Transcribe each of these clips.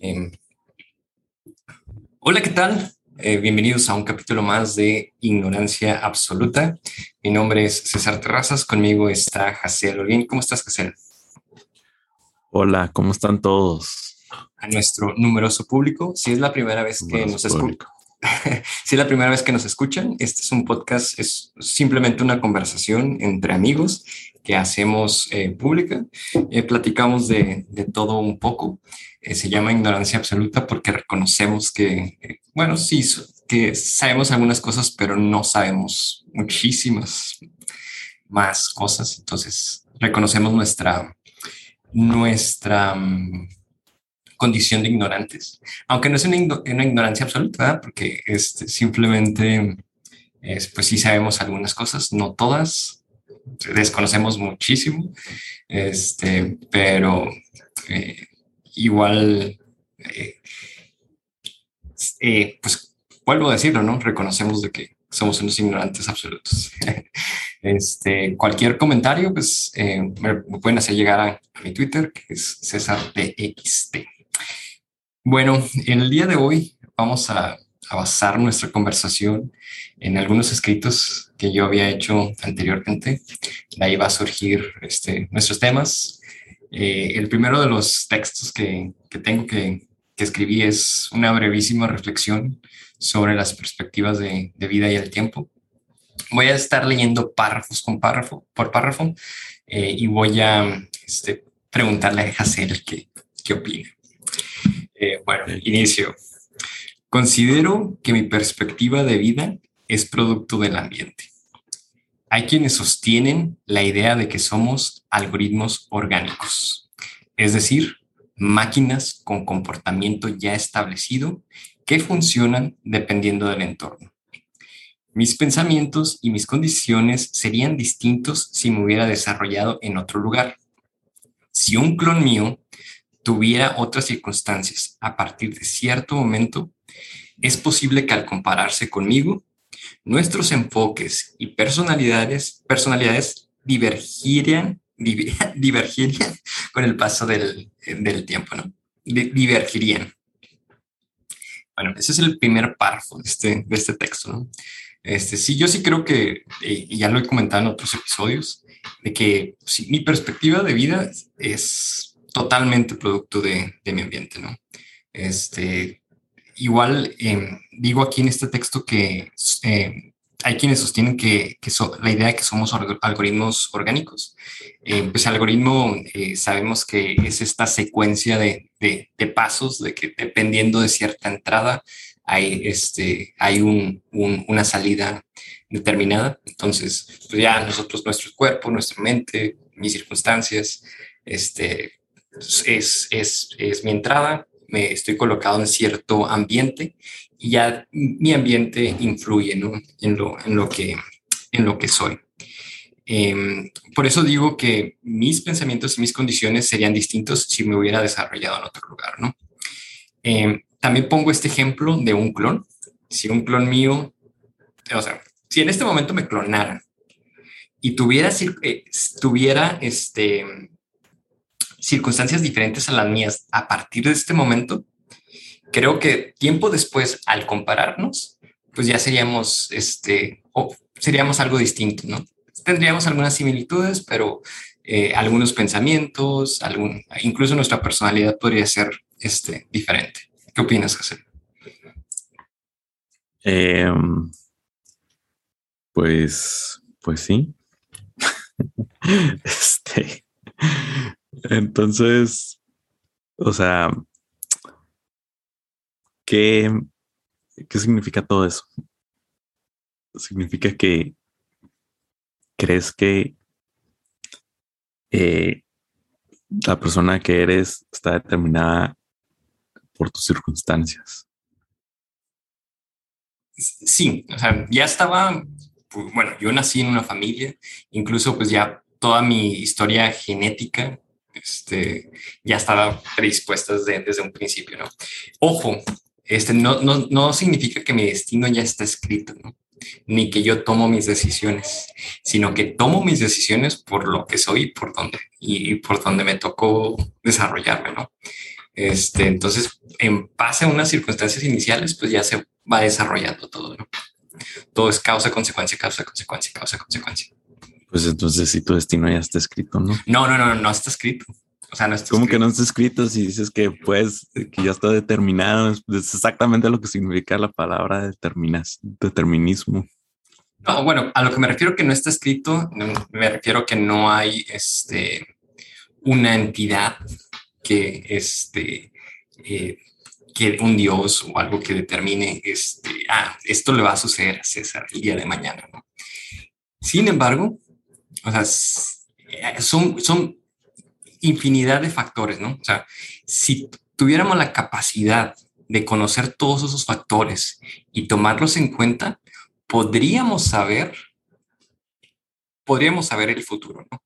Em, hola, ¿qué tal? Eh, bienvenidos a un capítulo más de Ignorancia Absoluta. Mi nombre es César Terrazas, conmigo está Jaciel Olguín. ¿Cómo estás, Jaciel? Hola, ¿cómo están todos? A nuestro numeroso público, si es la primera vez que nos escuchan, si es la primera vez que nos escuchan, este es un podcast, es simplemente una conversación entre amigos que hacemos eh, pública. Eh, platicamos de, de, todo un poco. Eh, se llama ignorancia absoluta porque reconocemos que, eh, bueno, sí, que sabemos algunas cosas, pero no sabemos muchísimas más cosas. Entonces, reconocemos nuestra, nuestra um, condición de ignorantes, aunque no es una, una ignorancia absoluta, ¿verdad? porque este, simplemente, es, pues sí sabemos algunas cosas, no todas, desconocemos muchísimo, este, pero eh, igual, eh, eh, pues vuelvo a decirlo, ¿no? Reconocemos de que somos unos ignorantes absolutos. este, cualquier comentario, pues me, pueden hacer llegar a, mi Twitter, que es César. Bueno, en el día de hoy vamos a, a basar nuestra conversación en algunos escritos que yo había hecho anteriormente. De ahí va a surgir este, nuestros temas, eh, el primero de los textos que, que tengo que, que, escribí es una brevísima reflexión sobre las perspectivas de, de, vida y el tiempo. Voy a estar leyendo párrafos con párrafo, por párrafo eh, y voy a este, preguntarle a Hazel qué, qué opina. Eh, bueno, inicio. Considero que mi perspectiva de vida es producto del ambiente. Hay quienes sostienen la idea de que somos algoritmos orgánicos, es decir, máquinas con comportamiento ya establecido que funcionan dependiendo del entorno. Mis pensamientos y mis condiciones serían distintos si me hubiera desarrollado en otro lugar. Si un clon mío tuviera otras circunstancias a partir de cierto momento, es posible que al compararse conmigo nuestros enfoques y personalidades, personalidades divergirían, divergirían con el paso del, del tiempo, ¿no? Divergirían. Bueno, ese es el primer párrafo de este, de este texto, ¿no? Este, sí, yo sí creo que, y ya lo he comentado en otros episodios, de que sí, mi perspectiva de vida es totalmente producto de, de mi ambiente, ¿no? Este, igual eh, digo aquí en este texto que eh, hay quienes sostienen que, que so, la idea de que somos algoritmos orgánicos. Eh, pues el algoritmo eh, sabemos que es esta secuencia de, de, de, pasos, de que dependiendo de cierta entrada hay, este, hay un, un, una salida determinada. Entonces, pues ya nosotros, nuestro cuerpo, nuestra mente, mis circunstancias, este, es, es, es mi entrada, me estoy colocado en cierto ambiente y ya mi ambiente influye ¿no? en, lo, en, lo que, en lo que soy. Eh, por eso digo que mis pensamientos y mis condiciones serían distintos si me hubiera desarrollado en otro lugar. ¿no? Eh, también pongo este ejemplo de un clon. Si un clon mío, o sea, si en este momento me clonaran y tuviera, eh, tuviera este, circunstancias diferentes a las mías a partir de este momento, creo que tiempo después, al compararnos, pues ya seríamos, este, o seríamos algo distinto, ¿no? Tendríamos algunas similitudes, pero eh, algunos pensamientos, algún, incluso nuestra personalidad podría ser este, diferente. ¿Qué opinas, José? Eh, pues, pues sí. este, entonces, o sea, ¿qué, ¿qué significa todo eso? Significa que crees que eh, la persona que eres está determinada por tus circunstancias. Sí, o sea, ya estaba, pues, bueno, yo nací en una familia, incluso pues ya toda mi historia genética este, ya estaba predispuesta desde, desde un principio, ¿no? Ojo, este, no, no, no significa que mi destino ya está escrito, ¿no? ni que yo tomo mis decisiones, sino que tomo mis decisiones por lo que soy por donde, y por donde me tocó desarrollarme, ¿no? Este, entonces, en base a unas circunstancias iniciales, pues ya se va desarrollando todo, ¿no? Todo es causa, consecuencia, causa, consecuencia, causa, consecuencia. Pues entonces si tu destino ya está escrito, ¿no? No, no, no, no está escrito. O sea, no está ¿Cómo que no está escrito si dices que pues que ya está determinado? Es exactamente lo que significa la palabra determinas, determinismo. No, bueno, a lo que me refiero que no está escrito, me refiero que no hay este una entidad que este eh, que un dios o algo que determine este ah esto le va a suceder a César el día de mañana. ¿no? Sin embargo, o sea, son, son infinidad de factores, ¿no? O sea, si tuviéramos la capacidad de conocer todos esos factores y tomarlos en cuenta, podríamos saber, podríamos saber el futuro, ¿no?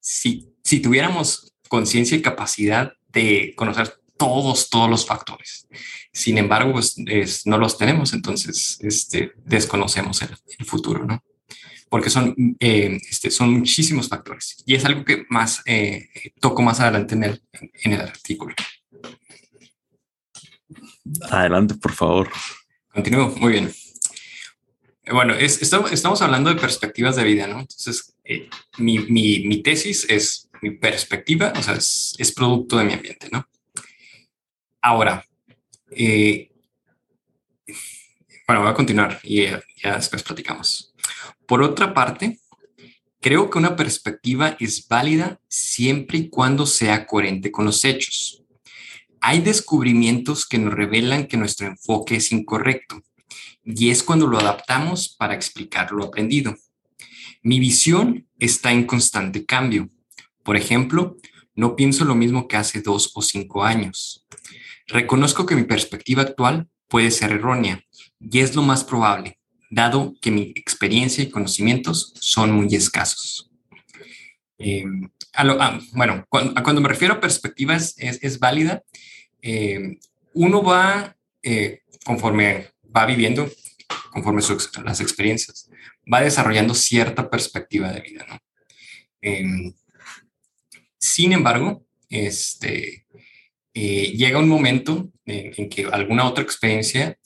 Si, si tuviéramos conciencia y capacidad de conocer todos, todos los factores. Sin embargo, pues, no los tenemos, entonces este, desconocemos el futuro, ¿no? Porque son, eh, este, son muchísimos factores y es algo que más eh, toco más adelante en el, en el artículo. Adelante, por favor. Continúo, muy bien. Bueno, es, estamos, hablando de perspectivas de vida, ¿no? Entonces, eh, mi, mi, mi, tesis es mi perspectiva, o sea, es, es producto de mi ambiente, ¿no? Ahora, bueno, voy a continuar y ya después platicamos. Por otra parte, creo que una perspectiva es válida siempre y cuando sea coherente con los hechos. Hay descubrimientos que nos revelan que nuestro enfoque es incorrecto y es cuando lo adaptamos para explicar lo aprendido. Mi visión está en constante cambio. Por ejemplo, no pienso lo mismo que hace dos o cinco años. Reconozco que mi perspectiva actual puede ser errónea y es lo más probable, dado que mi experiencia y conocimientos son muy escasos. Eh, bueno, cuando, me refiero a perspectivas es, válida, eh, uno va, eh, conforme va viviendo, conforme las experiencias, va desarrollando cierta perspectiva de vida. ¿no? sin embargo, este, llega un momento en, en, que alguna otra experiencia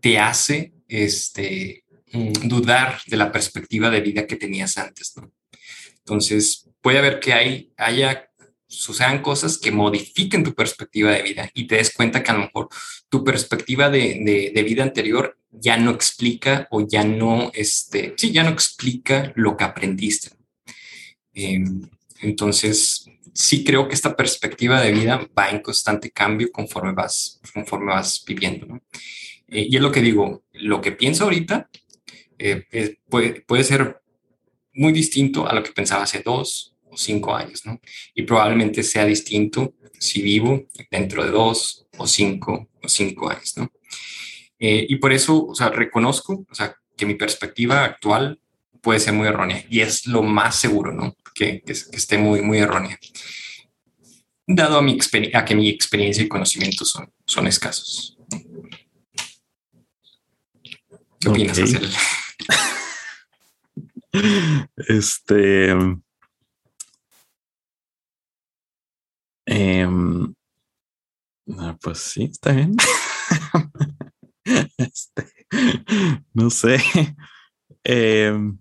te hace este, dudar de la perspectiva de vida que tenías antes. Entonces, puede haber que hay, haya, sucedan cosas que modifiquen tu perspectiva de vida y te des cuenta que a lo mejor tu perspectiva de, de, vida anterior ya no explica o ya no, este, sí, ya no explica lo que aprendiste. Em, entonces, sí creo que esta perspectiva de vida va en constante cambio conforme vas, conforme vas viviendo. Eh, y es lo que digo, lo que pienso ahorita eh, puede, puede, ser muy distinto a lo que pensaba hace dos o cinco años, ¿no? Y probablemente sea distinto si vivo dentro de dos o cinco o cinco años, ¿no? Eh, y por eso, o sea, reconozco, o sea, que mi perspectiva actual puede ser muy errónea y es lo más seguro, ¿no? Que, que, esté muy, muy errónea. Dado a, mi a que mi experiencia y conocimiento son, son escasos. ¿Qué opinas, okay. Este. Ah, pues sí, está bien. este, no sé. Em,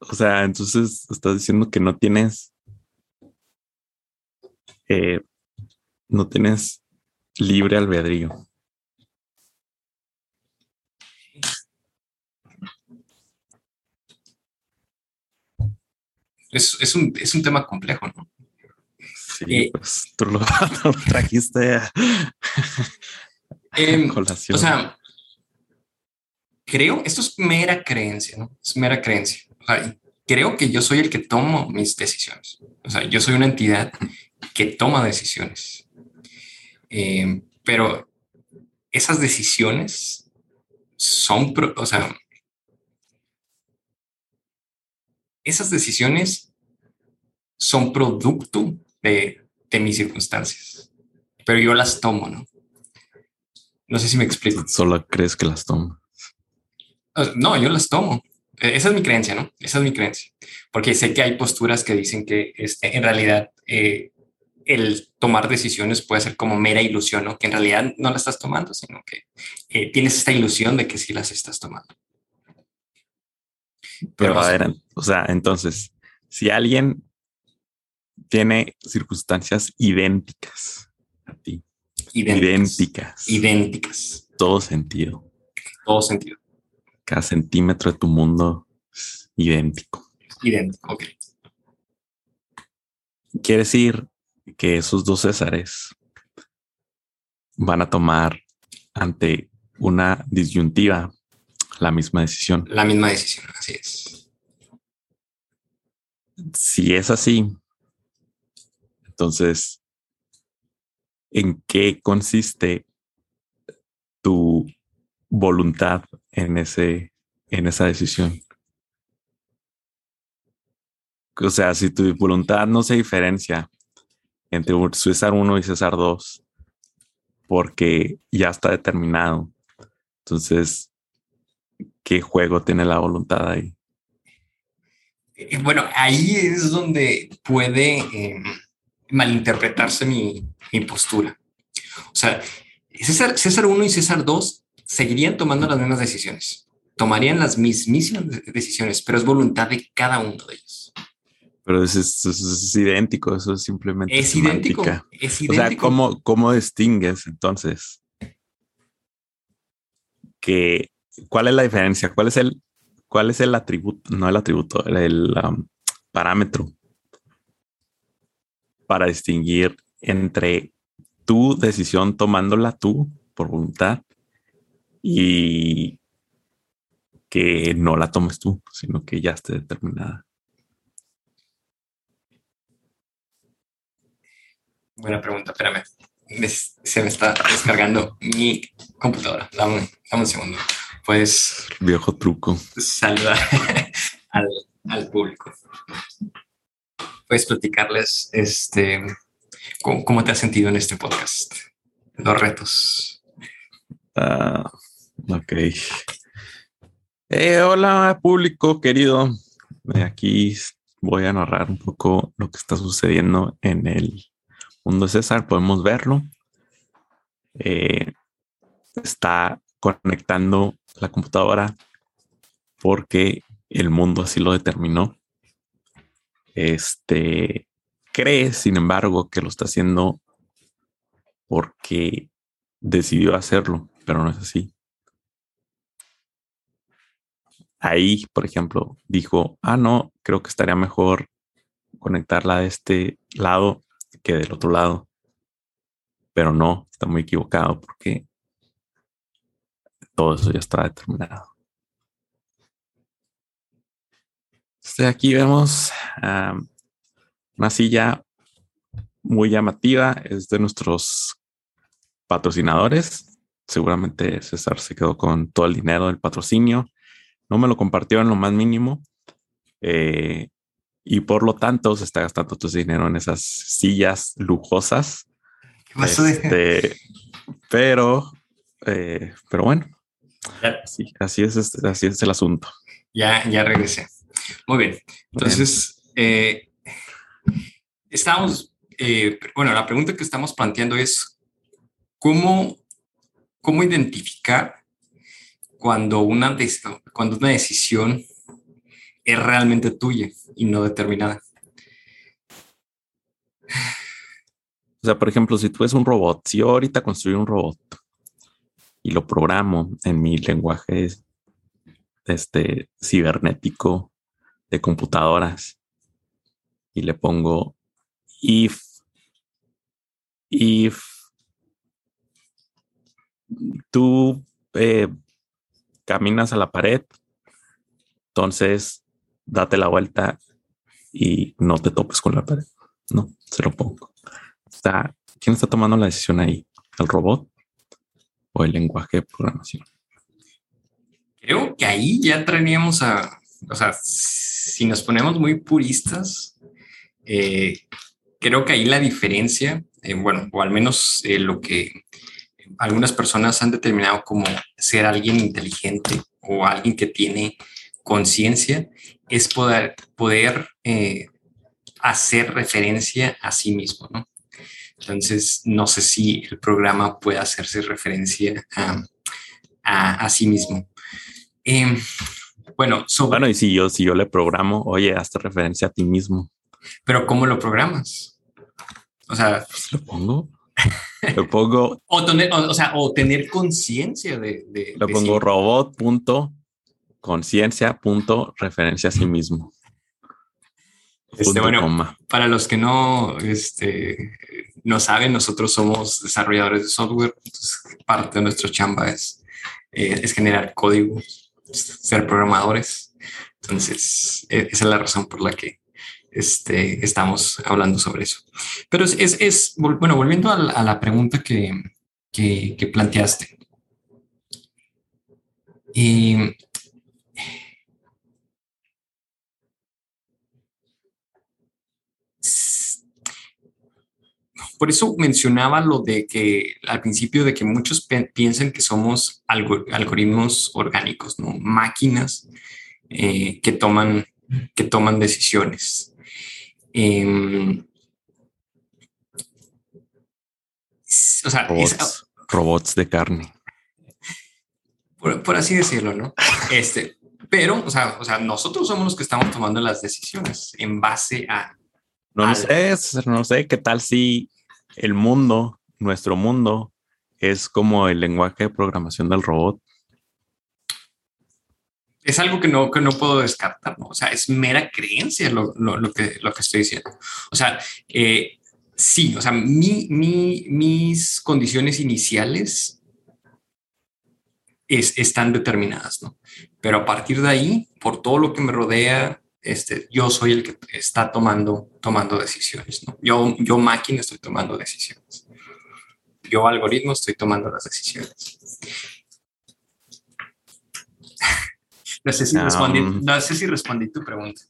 o sea, entonces estás diciendo que no tienes. Eh, no tienes libre albedrío. Es, un, es un tema complejo, ¿no? Sí, eh, pues tú lo, trajiste a, em, O sea, creo, esto es mera creencia, ¿no? Es mera creencia. O sea, creo que yo soy el que tomo mis decisiones. O sea, yo soy una entidad que toma decisiones. Em, pero esas decisiones son, o sea, esas decisiones son producto de, mis circunstancias, pero yo las tomo, ¿no? No sé si me explico. Solo crees que las tomo. No, yo las tomo. E, esa es mi creencia, ¿no? Esa es mi creencia. Porque sé que hay posturas que dicen que este, en realidad eh, el tomar decisiones puede ser como mera ilusión, ¿no? Que en realidad no la estás tomando, sino que eh, tienes esta ilusión de que sí las estás tomando. Pero, a ver, o sea, entonces, si alguien tiene circunstancias idénticas a ti, idénticas, idénticas, todo sentido, todo sentido, cada centímetro de tu mundo es idéntico, idéntico, ok. Quiere decir que esos dos Césares van a tomar ante una disyuntiva la misma decisión. La misma decisión, así es. Si es así, entonces, ¿en qué consiste tu voluntad en ese, en esa decisión? O sea, si tu voluntad no se diferencia entre César 1 y César 2, porque ya está determinado. Entonces, ¿qué juego tiene la voluntad ahí? Eh, bueno, ahí es donde puede em, malinterpretarse mi, postura. O sea, César, César 1 y César 2 seguirían tomando las mismas decisiones, tomarían las mismísimas decisiones, pero es voluntad de cada uno de ellos. Pero es, es, idéntico, eso es simplemente. Es idéntico, es idéntico. O sea, ¿cómo, ¿cómo distingues entonces? Que, ¿Cuál es la diferencia? ¿Cuál es el, cuál es el atributo? No el atributo, el, um, parámetro para distinguir entre tu decisión tomándola tú por voluntad y que no la tomes tú, sino que ya esté determinada. Buena pregunta, espérame. se me está descargando mi computadora. Dame, un segundo. Pues. Viejo truco. Saludar al, público. Puedes platicarles este, ¿cómo, te has sentido en este podcast. Los retos. Ah, ok. Eh, hola, público querido. Aquí voy a narrar un poco lo que está sucediendo en el Mundo César, podemos verlo. Eh, está conectando la computadora porque el mundo así lo determinó. Este cree, sin embargo, que lo está haciendo porque decidió hacerlo, pero no es así. Ahí, por ejemplo, dijo, ah, no, creo que estaría mejor conectarla de este lado que del otro lado. Pero no, está muy equivocado porque todo eso ya está determinado. aquí vemos una silla muy llamativa, es de nuestros patrocinadores. Seguramente César se quedó con todo el dinero del patrocinio. No me lo compartió en lo más mínimo. Eh, y por lo tanto se está gastando tu dinero en esas sillas lujosas. Este, pero, eh, pero bueno, así, así, es, este, así es el asunto. Ya, ya regresé. Muy bien. Entonces, eh, estamos, eh, bueno, la pregunta que estamos planteando es cómo, cómo identificar cuando una, cuando una decisión es realmente tuya y no determinada. O sea, por ejemplo, si tú eres un robot, si yo ahorita construyo un robot y lo programo en mi lenguaje este cibernético de computadoras y le pongo if if tú eh, caminas a la pared, entonces date la vuelta y no te topes con la pared. No, se lo pongo. Está, ¿Quién está tomando la decisión ahí? ¿El robot o el lenguaje de programación? Creo que ahí ya traeríamos a, o sea, si nos ponemos muy puristas, eh, creo que ahí la diferencia, eh, bueno, o al menos eh, lo que algunas personas han determinado como ser alguien inteligente o alguien que tiene conciencia es poder, poder hacer referencia a sí mismo, ¿no? Entonces, no sé si el programa puede hacerse referencia a, sí mismo. Em, bueno, bueno, y si yo, si yo le programo, oye, hazte referencia a ti mismo. Pero ¿cómo lo programas? O sea, pues lo pongo. Lo pongo. o, tener, o, sea, o tener conciencia de, de, Lo pongo robot punto conciencia punto referencia a sí mismo. Este, bueno, para los que no, este, no saben, nosotros somos desarrolladores de software. parte de nuestra chamba es, eh, es generar código, ser programadores. Entonces, e, esa es la razón por la que este, estamos hablando sobre eso. Pero es, es, bueno, volviendo a la, pregunta que, que, planteaste. Por eso mencionaba lo de que al principio de que muchos piensan que somos algoritmos orgánicos, ¿no? Máquinas eh, que, toman, que toman decisiones. Em, o sea, robots, de carne. Por, así decirlo, ¿no? Este, pero, o sea, o sea, nosotros somos los que estamos tomando las decisiones en base a. No, sé, no sé qué tal si el mundo, nuestro mundo, es como el lenguaje de programación del robot. Es algo que no, que no puedo descartar, ¿no? O sea, es mera creencia lo, que, lo que estoy diciendo. O sea, eh, sí, o sea, mis condiciones iniciales es, están determinadas, ¿no? Pero a partir de ahí, por todo lo que me rodea, este, yo soy el que está tomando, tomando decisiones, ¿no? Yo, yo máquina estoy tomando decisiones. Yo algoritmo estoy tomando las decisiones. no, sé si respondí, no sé si respondí tu pregunta.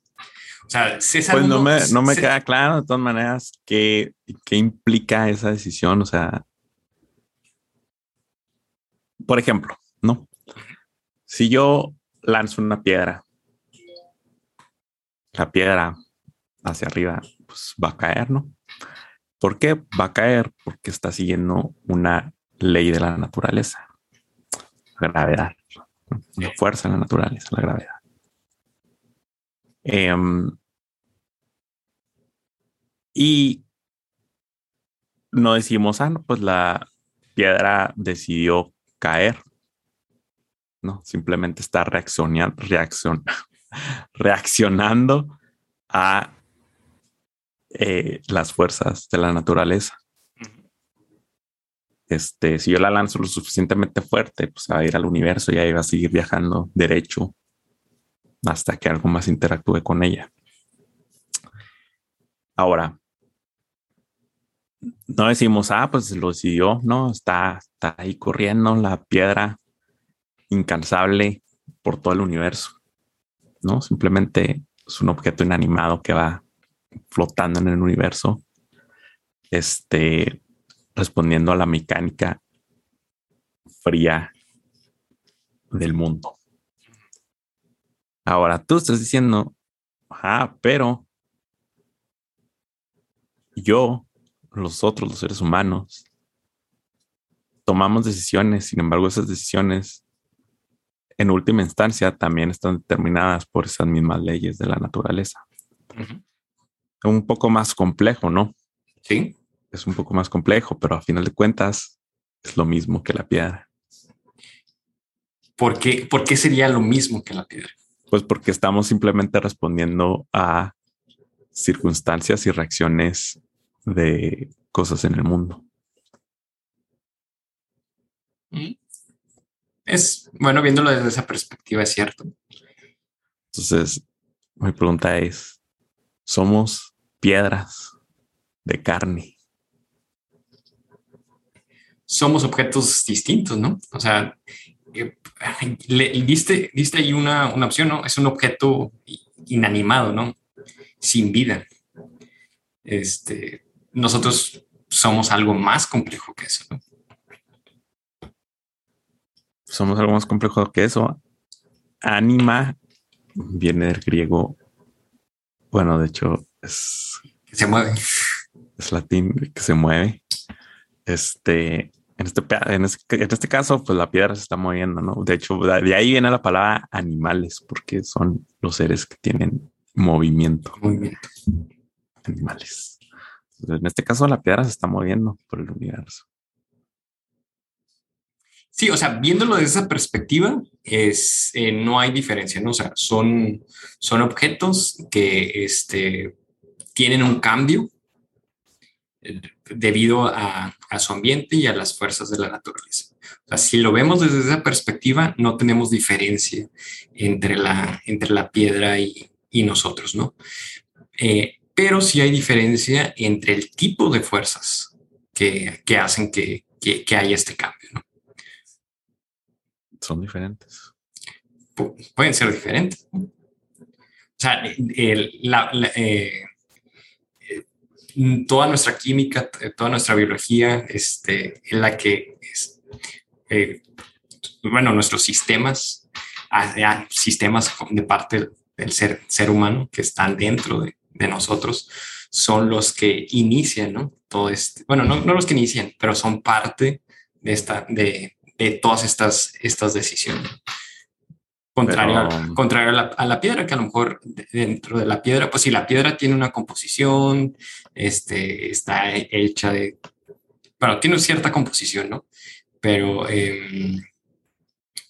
O sea, César. Pues no me, no me queda claro de todas maneras qué, qué implica esa decisión. O sea, por ejemplo, ¿no? Si yo lanzo una piedra la piedra hacia arriba, pues va a caer, ¿no? ¿Por qué va a caer? Porque está siguiendo una ley de la naturaleza, la gravedad, la fuerza de la naturaleza, la gravedad. Em, y no decimos, ah, no, pues la piedra decidió caer. No, simplemente está reaccionando, reacción, reaccionando a eh, las fuerzas de la naturaleza. Este, si yo la lanzo lo suficientemente fuerte, pues va a ir al universo y ahí va a seguir viajando derecho hasta que algo más interactúe con ella. Ahora, no decimos, ah, pues lo decidió, no, está, está ahí corriendo la piedra incansable por todo el universo. ¿No? Simplemente es un objeto inanimado que va flotando en el universo, este, respondiendo a la mecánica fría del mundo. Ahora tú estás diciendo, ah, pero yo, los otros, los seres humanos, tomamos decisiones, sin embargo, esas decisiones en última instancia también están determinadas por esas mismas leyes de la naturaleza. Un poco más complejo, ¿no? Sí. Es un poco más complejo, pero a final de cuentas es lo mismo que la piedra. ¿Por qué, ¿Por qué sería lo mismo que la piedra? Pues porque estamos simplemente respondiendo a circunstancias y reacciones de cosas en el mundo. Mm. Es bueno, viéndolo desde esa perspectiva, es cierto. Entonces, mi pregunta es, ¿somos piedras de carne? Somos objetos distintos, ¿no? O sea, eh, le diste, diste ahí una, una opción, ¿no? Es un objeto inanimado, ¿no? Sin vida. Este, nosotros somos algo más complejo que eso, ¿no? Somos algo más complejo que eso. Anima viene del griego. Bueno, de hecho, es. Que se mueve. Es latín, que se mueve. este, en este, en este, caso, pues la piedra se está moviendo, ¿no? De hecho, de ahí viene la palabra animales, porque son los seres que tienen movimiento. Movimiento. Animales. en este caso, la piedra se está moviendo por el universo. Sí, o sea, viéndolo desde esa perspectiva, es, eh, no hay diferencia, ¿no? O sea, son, son objetos que este, tienen un cambio eh, debido a, su ambiente y a las fuerzas de la naturaleza. O sea, si lo vemos desde esa perspectiva, no tenemos diferencia entre la, entre la piedra y, nosotros, ¿no? Eh, pero sí hay diferencia entre el tipo de fuerzas que, hacen que, que haya este cambio, ¿no? Son diferentes. pueden ser diferentes. O sea, eh, toda nuestra química, toda nuestra biología, este, en la que, es, eh, bueno, nuestros sistemas, ah, ah, sistemas de parte del ser, ser humano que están dentro de, nosotros, son los que inician, ¿no? Todo este, bueno, no, no los que inician, pero son parte de esta, de, de todas estas, estas decisiones. Contrario, contrario a, la, piedra, que a lo mejor dentro de la piedra, pues si la piedra tiene una composición, este, está hecha de, bueno, tiene cierta composición, ¿no? Pero em,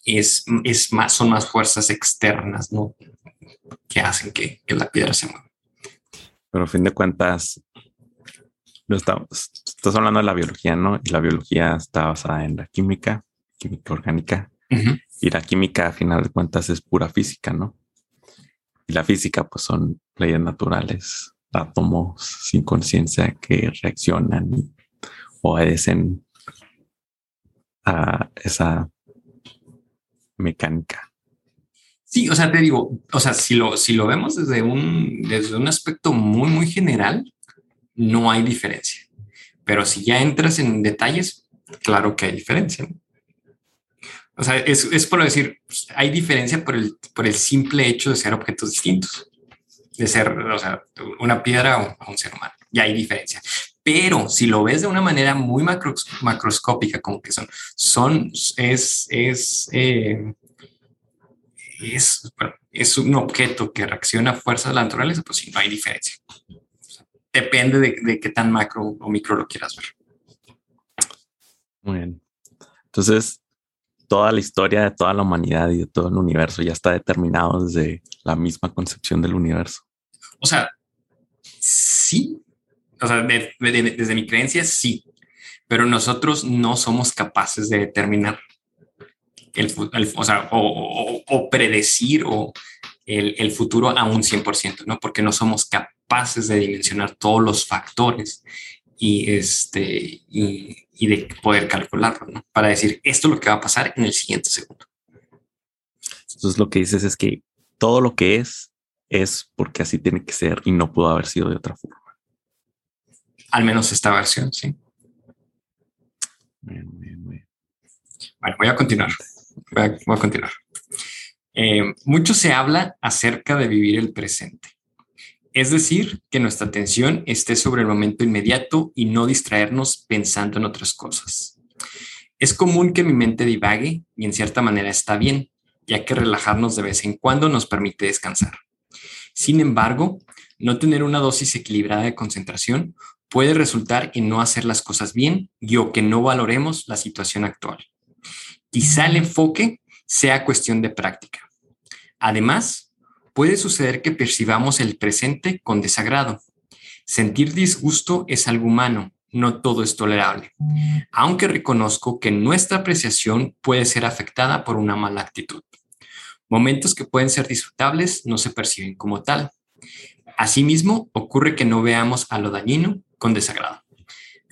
es, es, más, son más fuerzas externas, ¿no? Que hacen que, que la piedra se mueva. Pero a fin de cuentas, no estamos, estás hablando de la biología, ¿no? Y la biología está basada en la química química orgánica. Y la química, a final de cuentas, es pura física, ¿no? Y la física, pues son leyes naturales, átomos sin conciencia que reaccionan y obedecen a esa mecánica. Sí, o sea, te digo, o sea, si lo, si lo vemos desde un, desde un aspecto muy, muy general, no hay diferencia. Pero si ya entras en detalles, claro que hay diferencia. O sea, es, es por decir, pues, hay diferencia por el, por el simple hecho de ser objetos distintos, de ser, o sea, una piedra o un ser humano. Ya hay diferencia. Pero si lo ves de una manera muy macro, macroscópica, como que son, son, es, es, eh, es, es un objeto que reacciona a fuerzas de la naturaleza, pues sí, no hay diferencia. depende de, de qué tan macro o micro lo quieras ver. Muy bien. Entonces, toda la historia de toda la humanidad y de todo el universo ya está determinado desde la misma concepción del universo. O sea, sí, o sea, desde mi creencia sí, pero nosotros no somos capaces de determinar el, o, sea, o, predecir o el, el, futuro a un 100%, ¿no? Porque no somos capaces de dimensionar todos los factores y, este, y, y de poder calcularlo, ¿no? Para decir, esto es lo que va a pasar en el siguiente segundo. Entonces lo que dices es que todo lo que es, es porque así tiene que ser y no pudo haber sido de otra forma. Al menos esta versión, sí. Bien, bien, bien. Bueno, voy a continuar. Voy a, continuar. Eh, mucho se habla acerca de vivir el presente. Es decir, que nuestra atención esté sobre el momento inmediato y no distraernos pensando en otras cosas. Es común que mi mente divague y en cierta manera está bien, ya que relajarnos de vez en cuando nos permite descansar. Sin embargo, no tener una dosis equilibrada de concentración puede resultar en no hacer las cosas bien y o que no valoremos la situación actual. Quizá el enfoque sea cuestión de práctica. Además, puede suceder que percibamos el presente con desagrado. Sentir disgusto es algo humano, no todo es tolerable, aunque reconozco que nuestra apreciación puede ser afectada por una mala actitud. Momentos que pueden ser disfrutables no se perciben como tal. Asimismo, ocurre que no veamos a lo dañino con desagrado.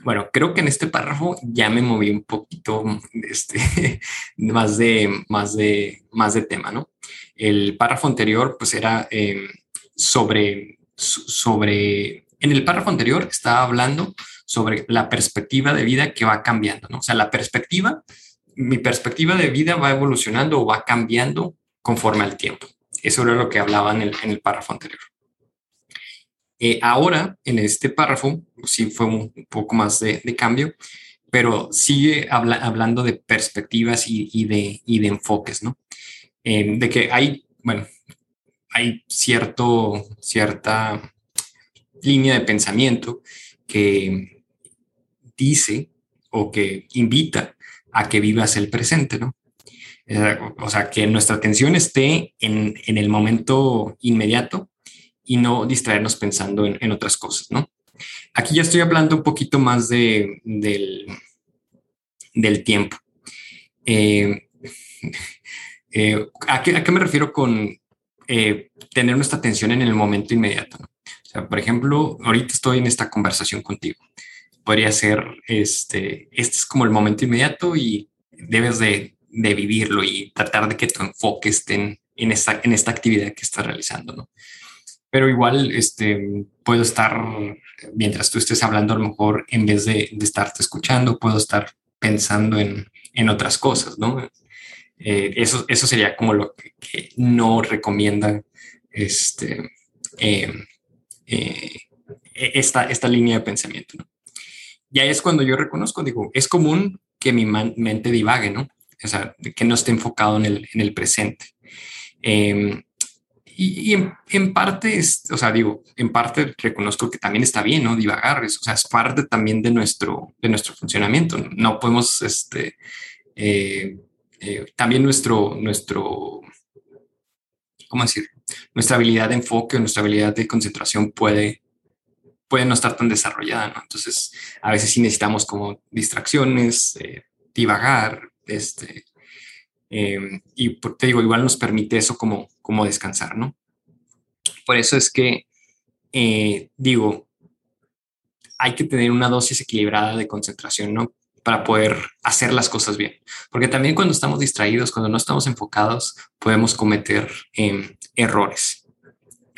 Bueno, creo que en este párrafo ya me moví un poquito este, más, de, más, de, más de tema, ¿no? El párrafo anterior pues era em, sobre, sobre, en el párrafo anterior estaba hablando sobre la perspectiva de vida que va cambiando, ¿no? O sea, la perspectiva, mi perspectiva de vida va evolucionando o va cambiando conforme al tiempo. Eso era lo que hablaba en el, en el párrafo anterior. Eh, ahora, en este párrafo, sí fue un, poco más de, cambio. pero sigue hablando de perspectivas y, de, y de enfoques, ¿no? Em, de que hay, bueno, hay cierto, cierta línea de pensamiento que dice o que invita a que vivas el presente, ¿no? O sea, que nuestra atención esté en, el momento inmediato y no distraernos pensando en, otras cosas, ¿no? Aquí ya estoy hablando un poquito más de, del, del tiempo. Eh, eh, ¿a, qué, me refiero con eh, tener nuestra atención en el momento inmediato? O sea, por ejemplo, ahorita estoy en esta conversación contigo. Podría ser, este, este es como el momento inmediato y debes de, vivirlo y tratar de que tu enfoque esté en, esta, en esta actividad que estás realizando, ¿no? Pero igual, este, puedo estar, mientras tú estés hablando, a lo mejor, en vez de, de estarte escuchando, puedo estar pensando en, en otras cosas, ¿no? Eh, eso, eso sería como lo que, no recomienda este, em, eh, esta, esta línea de pensamiento, ¿no? Ya es cuando yo reconozco, digo, es común que mi mente divague, ¿no? O sea, que no esté enfocado en el, en el presente. Em, y, en, parte, es, o sea, digo, en parte reconozco que también está bien, ¿no? Divagar, o sea, es parte también de nuestro, de nuestro funcionamiento. No podemos, este, eh, eh, también nuestro, nuestro, ¿cómo decir? Nuestra habilidad de enfoque, nuestra habilidad de concentración puede, puede no estar tan desarrollada, ¿no? Entonces, a veces sí necesitamos como distracciones, eh, divagar, este, Em, y te digo, igual nos permite eso como, como descansar, ¿no? Por eso es que, eh, digo, hay que tener una dosis equilibrada de concentración, ¿no? Para poder hacer las cosas bien. Porque también cuando estamos distraídos, cuando no estamos enfocados, podemos cometer em, errores.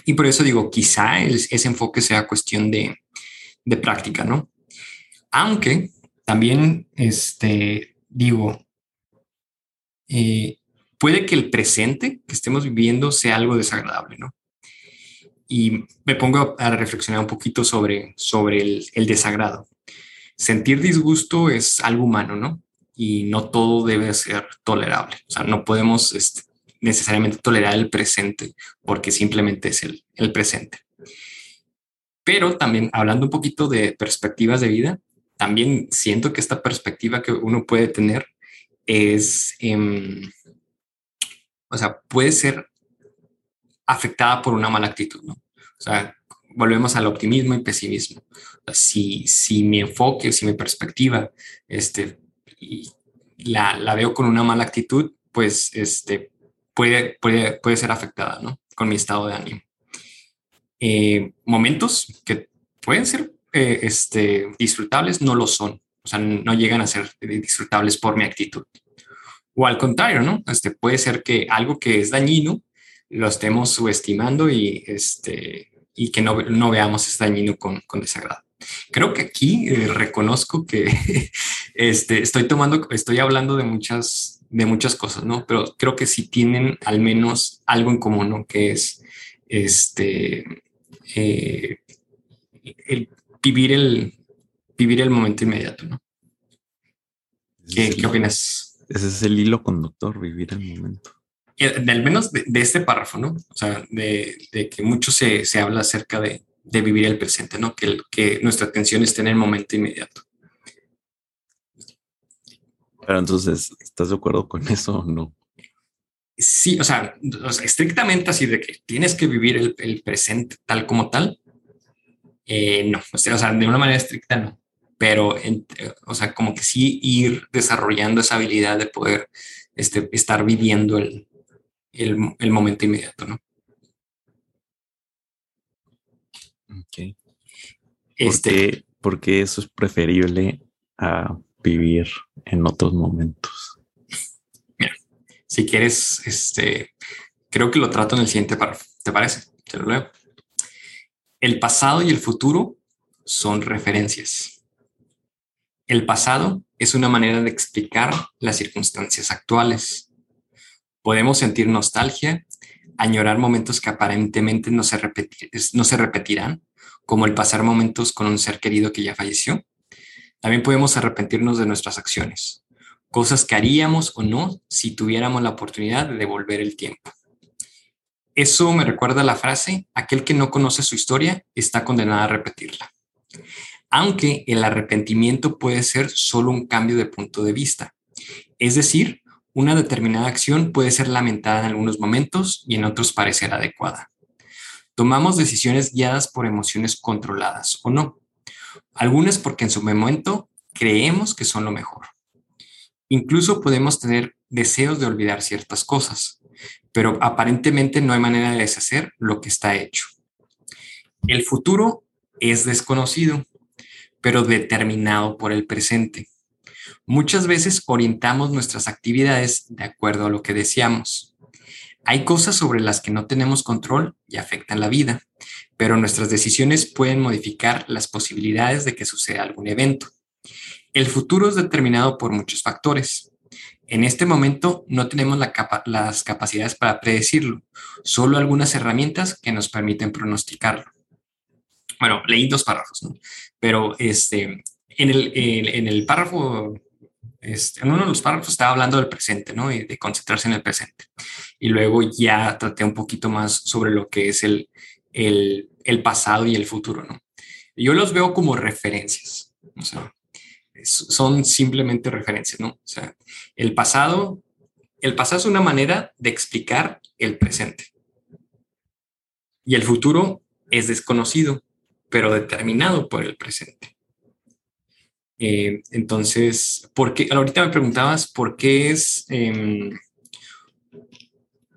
Y por eso digo, quizá ese enfoque sea cuestión de, de práctica, ¿no? Aunque también, este, digo, eh, puede que el presente que estemos viviendo sea algo desagradable, ¿no? Y me pongo a reflexionar un poquito sobre, sobre el, desagrado. Sentir disgusto es algo humano, ¿no? Y no todo debe ser tolerable. O sea, no podemos este, necesariamente tolerar el presente porque simplemente es el, el presente. Pero también hablando un poquito de perspectivas de vida, también siento que esta perspectiva que uno puede tener es, em, o sea, puede ser afectada por una mala actitud, ¿no? O sea, volvemos al optimismo y pesimismo. Si, si mi enfoque, si mi perspectiva, este, la, la veo con una mala actitud, pues este, puede, puede, puede ser afectada, ¿no? Con mi estado de ánimo. Eh, momentos que pueden ser eh, este, disfrutables no lo son. O sea, no llegan a ser disfrutables por mi actitud. O al contrario, ¿no? Este, puede ser que algo que es dañino lo estemos subestimando y, este, y que no, no veamos es dañino con, con desagrado. Creo que aquí eh, reconozco que este, estoy tomando, estoy hablando de muchas, de muchas cosas, ¿no? Pero creo que sí tienen al menos algo en común, ¿no? Que es este, eh, el vivir el, vivir el momento inmediato, ¿no? ¿Qué, ¿qué opinas? Ese es el hilo conductor, vivir el momento. Al menos de, este párrafo, ¿no? O sea, de, que mucho se, se, habla acerca de, de, vivir el presente, ¿no? Que, que nuestra atención esté en el momento inmediato. Pero entonces, ¿estás de acuerdo con eso o no? Sí, o sea, estrictamente así de que tienes que vivir el, el presente tal como tal, eh, no, o sea, de una manera estricta no, pero, o sea, como que sí ir desarrollando esa habilidad de poder este, estar viviendo el, el, momento inmediato, ¿no? Ok. Este, porque eso es preferible a vivir en otros momentos. Mira, si quieres, este, creo que lo trato en el siguiente párrafo. ¿Te parece? Te lo leo. El pasado y el futuro son referencias. El pasado es una manera de explicar las circunstancias actuales. Podemos sentir nostalgia, añorar momentos que aparentemente no se, repetirán, como el pasar momentos con un ser querido que ya falleció, También podemos arrepentirnos de nuestras acciones, cosas que haríamos o no si tuviéramos la oportunidad de devolver el tiempo. Eso me recuerda la frase, aquel que no conoce su historia está condenado a repetirla. Aunque el arrepentimiento puede ser solo un cambio de punto de vista. Es decir, una determinada acción puede ser lamentada en algunos momentos y en otros parecer adecuada. Tomamos decisiones guiadas por emociones controladas o no. Algunas porque en su momento creemos que son lo mejor. Incluso podemos tener deseos de olvidar ciertas cosas, pero aparentemente no hay manera de deshacer lo que está hecho. El futuro es desconocido, pero determinado por el presente. Muchas veces orientamos nuestras actividades de acuerdo a lo que deseamos. Hay cosas sobre las que no tenemos control y afectan la vida, pero nuestras decisiones pueden modificar las posibilidades de que suceda algún evento. El futuro es determinado por muchos factores. En este momento no tenemos las capacidades para predecirlo, solo algunas herramientas que nos permiten pronosticarlo. Bueno, leí dos párrafos, ¿no? pero este, en, el, en el párrafo este, en uno de los párrafos estaba hablando del presente, ¿no? De concentrarse en el presente. Y luego ya traté un poquito más sobre lo que es el, el, el pasado y el futuro, ¿no? yo los veo como referencias, o sea, son simplemente referencias, ¿no? O sea, el pasado, el pasado es una manera de explicar el presente. Y el futuro es desconocido, pero determinado por el presente. Eh, entonces, porque ahorita me preguntabas por qué es, em,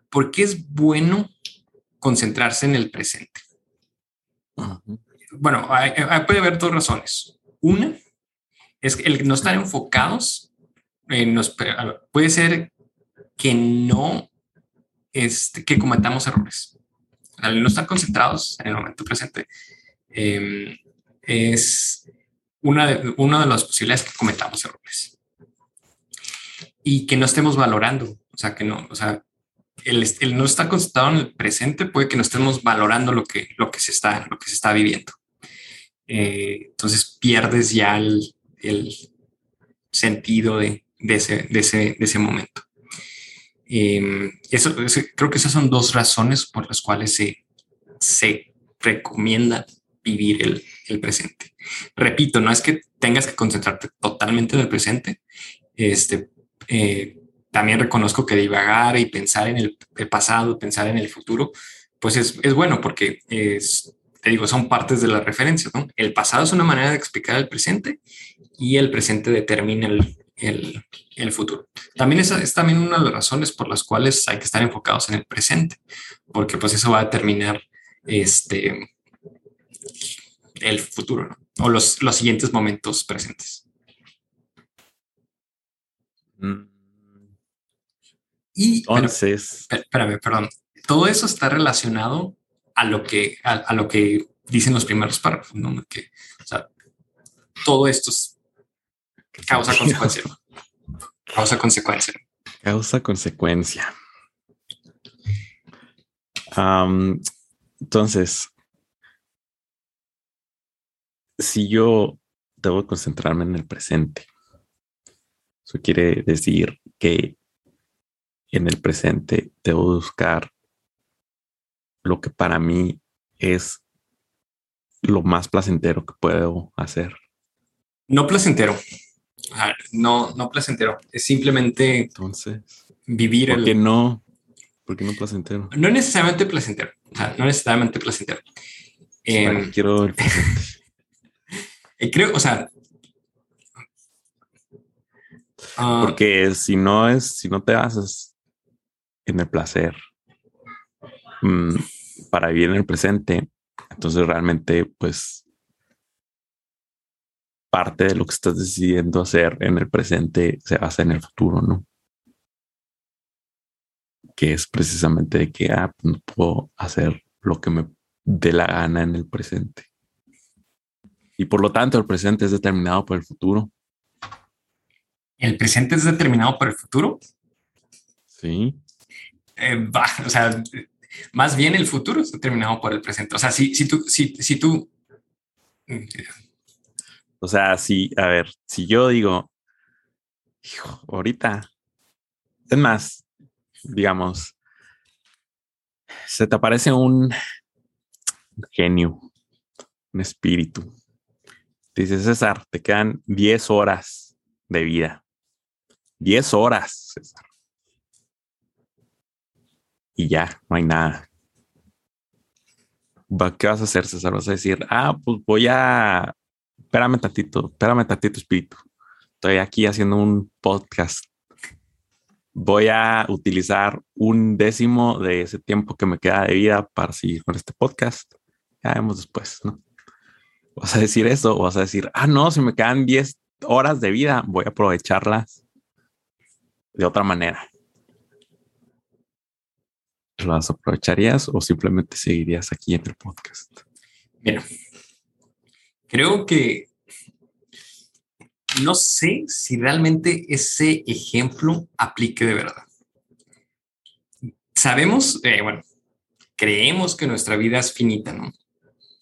por qué es bueno concentrarse en el presente. Bueno, puede haber dos razones. Una es que el no estar enfocados nos, puede ser que no este, que cometamos errores. Al no estar concentrados en el momento presente, em, es una de, una de las posibilidades que cometamos errores y que no estemos valorando. O sea, que no, o sea, el, el, no estar concentrado en el presente puede que no estemos valorando lo que, lo que, se, está, lo que se está viviendo. Eh, entonces pierdes ya el, el sentido de, de, ese, de, ese, de ese momento. Eh, eso, creo que esas son dos razones por las cuales se, se recomienda vivir el, presente. Repito, no es que tengas que concentrarte totalmente en el presente. Este, eh, también reconozco que divagar y pensar en el, pasado, pensar en el futuro, pues es, es, bueno porque es, te digo, son partes de las referencias. ¿no? El pasado es una manera de explicar el presente y el presente determina el, el, el futuro. También es, es, también una de las razones por las cuales hay que estar enfocados en el presente, porque pues eso va a determinar este, el futuro o los, los siguientes momentos presentes. Mm. Y entonces, espérame, perdón. Todo eso está relacionado a lo que, a, lo que dicen los primeros párrafos, ¿no? Que, o sea, todo esto es causa consecuencia. causa consecuencia. Causa consecuencia. entonces, si yo debo concentrarme en el presente, eso quiere decir que en el presente debo buscar lo que para mí es lo más placentero que puedo hacer. No placentero. No, no placentero. Es simplemente entonces vivir ¿por qué no? ¿Por qué no placentero? No necesariamente placentero. no necesariamente placentero. Em, quiero el presente. Creo, o sea. Ah, Porque si no es, si no te haces en el placer mm, para vivir en el presente, entonces realmente, pues, parte de lo que estás decidiendo hacer en el presente se basa en el futuro, ¿no? Que es precisamente de que ah, pues, no puedo hacer lo que me dé la gana en el presente. Y por lo tanto, el presente es determinado por el futuro. ¿El presente es determinado por el futuro? Sí. Eh, o sea, más bien el futuro es determinado por el presente. O sea, si, si tú, si, si tú. O sea, si, a ver, si yo digo, hijo, ahorita, es más, digamos, se te aparece un genio, un espíritu. Dice César, te quedan 10 horas de vida. 10 horas, César. Y ya, no hay nada. ¿Qué vas a hacer, César? Vas a decir, ah, pues voy a... Espérame tantito, espérame tantito, espíritu. Estoy aquí haciendo un podcast. Voy a utilizar un décimo de ese tiempo que me queda de vida para seguir con este podcast. Ya vemos después, ¿no? ¿Vas a decir eso o vas a decir, ah, no, si me quedan 10 horas de vida, voy a aprovecharlas de otra manera? ¿Las aprovecharías o simplemente seguirías aquí en el podcast? Mira, creo que no sé si realmente ese ejemplo aplique de verdad. Sabemos, eh, bueno, creemos que nuestra vida es finita, ¿no?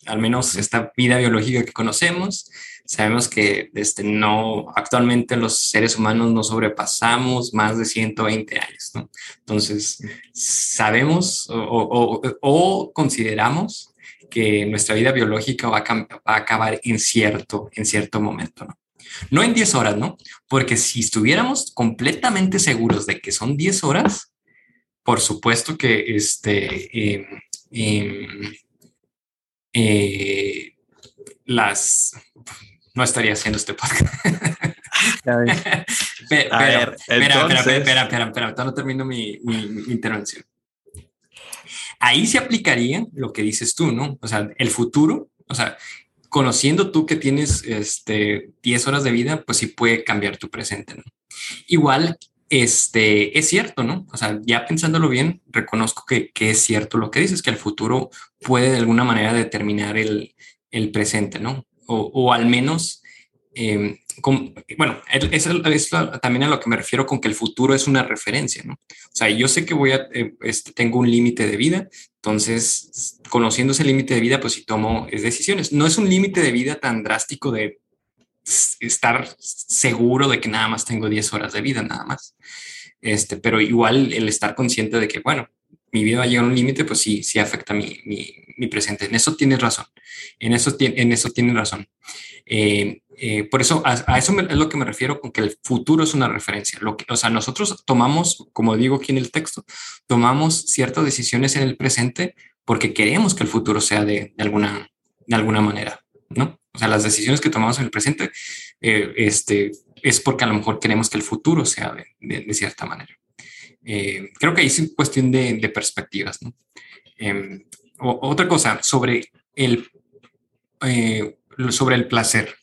Al menos esta vida biológica que conocemos, sabemos que este, no, actualmente los seres humanos no sobrepasamos más de 120 años, ¿no? Entonces, sabemos o, consideramos que nuestra vida biológica va a, va a, acabar en cierto, en cierto momento, ¿no? No en 10 horas, ¿no? Porque si estuviéramos completamente seguros de que son 10 horas, por supuesto que este, em, em, eh, las... No estaría haciendo este podcast. espera, espera, espera, espera, no termino mi, mi, mi intervención. Ahí se aplicaría lo que dices tú, ¿no? O sea, el futuro, o sea, conociendo tú que tienes este, 10 horas de vida, pues sí puede cambiar tu presente. ¿no? Igual, este, es cierto, ¿no? O sea, ya pensándolo bien, reconozco que, que es cierto lo que dices, que el futuro puede de alguna manera determinar el, el presente, ¿no? O, o al menos eh, bueno, eso es también a lo que me refiero con que el futuro es una referencia, ¿no? O sea, yo sé que voy a, eh, este, tengo un límite de vida, entonces, conociendo ese límite de vida, pues si tomo decisiones. No es un límite de vida tan drástico de estar seguro de que nada más tengo 10 horas de vida, nada más. Este, pero igual el estar consciente de que, bueno, mi vida va a llegar a un límite, pues sí, sí afecta mi, mi, mi, presente. En eso tienes razón. En eso, en eso tienes razón. Eh, eh, por eso, a, eso es lo que me refiero con que el futuro es una referencia. Lo que, o sea, nosotros tomamos, como digo aquí en el texto, tomamos ciertas decisiones en el presente porque queremos que el futuro sea de, de alguna, de alguna manera, ¿no? O sea, las decisiones que tomamos en el presente eh, este, es porque a lo mejor queremos que el futuro sea de, cierta manera. creo que ahí es cuestión de, perspectivas, ¿no? Em, otra cosa sobre el, sobre el placer.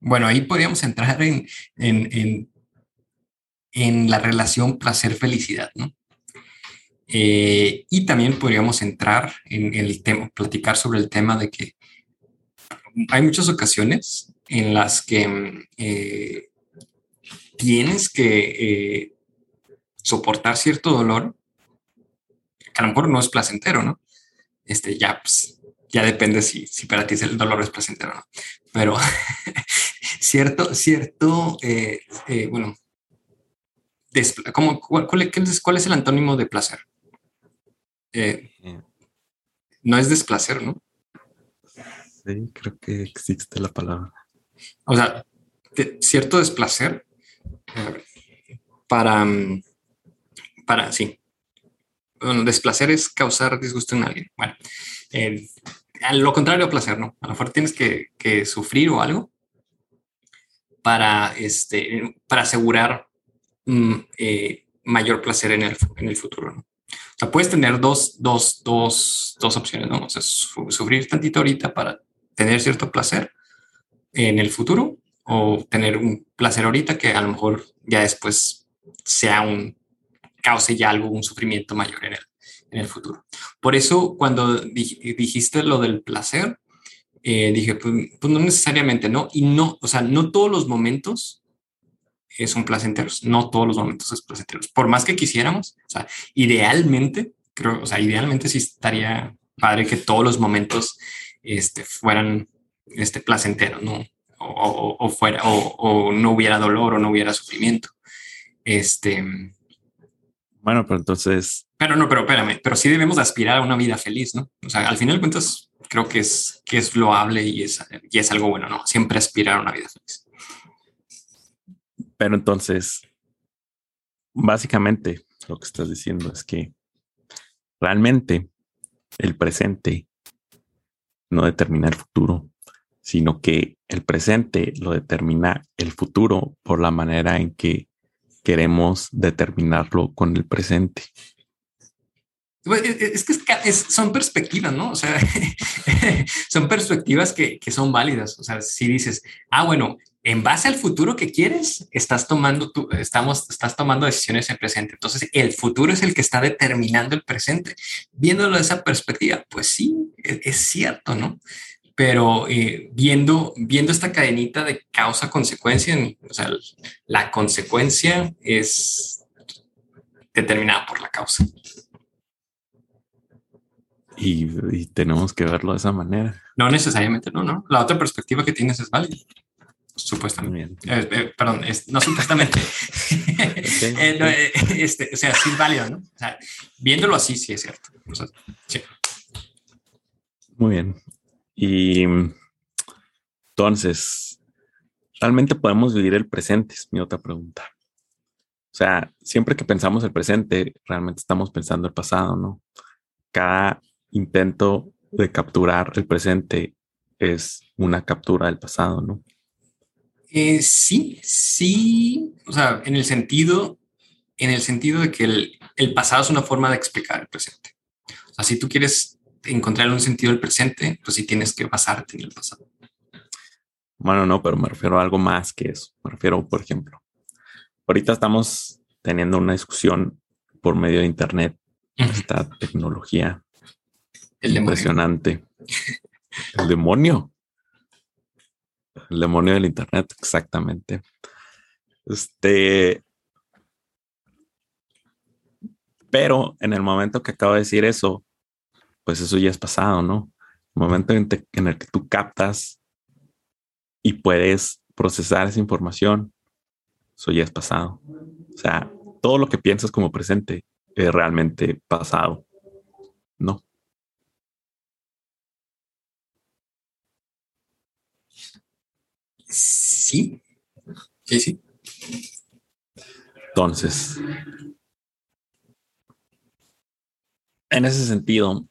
bueno, ahí podríamos entrar en, en, en, la relación placer-felicidad, ¿no? Eh, y también podríamos entrar en, el tema, platicar sobre el tema de que hay muchas ocasiones en las que eh, tienes que eh, soportar cierto dolor que a lo mejor no es placentero, ¿no? Este, ya, pues, ya depende si, si para ti el dolor es placentero o no. Pero cierto, cierto, bueno, ¿cómo, cuál, cuál, es el antónimo de placer? Eh, no es desplacer, ¿no? Sí, creo que existe la palabra. O sea, cierto desplacer para, para, sí. Bueno, desplacer es causar disgusto en alguien. Bueno, eh, a lo contrario a placer, ¿no? A lo mejor tienes que, que sufrir o algo para, este, para asegurar mm, eh, mayor placer en el, en el futuro, ¿no? Sea, puedes tener dos, dos, dos, dos opciones, ¿no? O sea, sufrir tantito ahorita para tener cierto placer en el futuro o tener un placer ahorita que a lo mejor ya después sea un cause ya algo, un sufrimiento mayor en el, en el futuro. Por eso cuando dijiste lo del placer, eh, dije, pues, pues, no necesariamente, ¿no? Y no, o sea, no todos los momentos son placenteros, no todos los momentos son placenteros. Por más que quisiéramos, o sea, idealmente, creo, o sea, idealmente sí estaría padre que todos los momentos este, fueran este, placenteros, ¿no? O, fuera, o, no hubiera dolor o no hubiera sufrimiento. Este. Bueno, pero entonces. Pero no, pero espérame, pero sí debemos aspirar a una vida feliz, ¿no? O sea, al final de cuentas, creo que es, que es loable y es, y es algo bueno, ¿no? Siempre aspirar a una vida feliz. Pero entonces, básicamente, lo que estás diciendo es que realmente el presente no determina el futuro, sino que el presente lo determina el futuro por la manera en que queremos determinarlo con el presente. Pues, es que son perspectivas, ¿no? O sea, son perspectivas que, son válidas. O sea, si dices, ah, bueno, en base al futuro que quieres, estás tomando, estamos, estás tomando decisiones en presente. Entonces, el futuro es el que está determinando el presente. Viéndolo de esa perspectiva, pues sí, es, es cierto, ¿no? Pero eh, viendo, viendo esta cadenita de causa-consecuencia, o sea, la consecuencia es determinada por la causa. Y, tenemos que verlo de esa manera. No necesariamente, no, no. La otra perspectiva que tienes es válida. Supuestamente. Eh, eh, perdón, no supuestamente. Eh, este, o sea, sí es válido, ¿no? O sea, viéndolo así, sí es cierto. sí. Muy bien. Y entonces, ¿realmente podemos vivir el presente? Es mi otra pregunta. O sea, siempre que pensamos el presente, realmente estamos pensando el pasado, ¿no? Cada intento de capturar el presente es una captura del pasado, ¿no? Eh, sí, sí, o sea, en el sentido, en el sentido de que el, pasado es una forma de explicar el presente. O sea, si tú quieres encontrar un sentido del presente, pues sí tienes que basarte en el pasado. Bueno, no, pero me refiero a algo más que eso. Me refiero, por ejemplo, ahorita estamos teniendo una discusión por medio de Internet, esta tecnología el impresionante. El demonio. El demonio del Internet, exactamente. Este. Pero en el momento que acabo de decir eso, pues eso ya es pasado, ¿no? El momento en, el que tú captas y puedes procesar esa información, eso ya es pasado. O sea, todo lo que piensas como presente es realmente pasado, ¿no? Sí, sí, sí. Entonces, en ese sentido,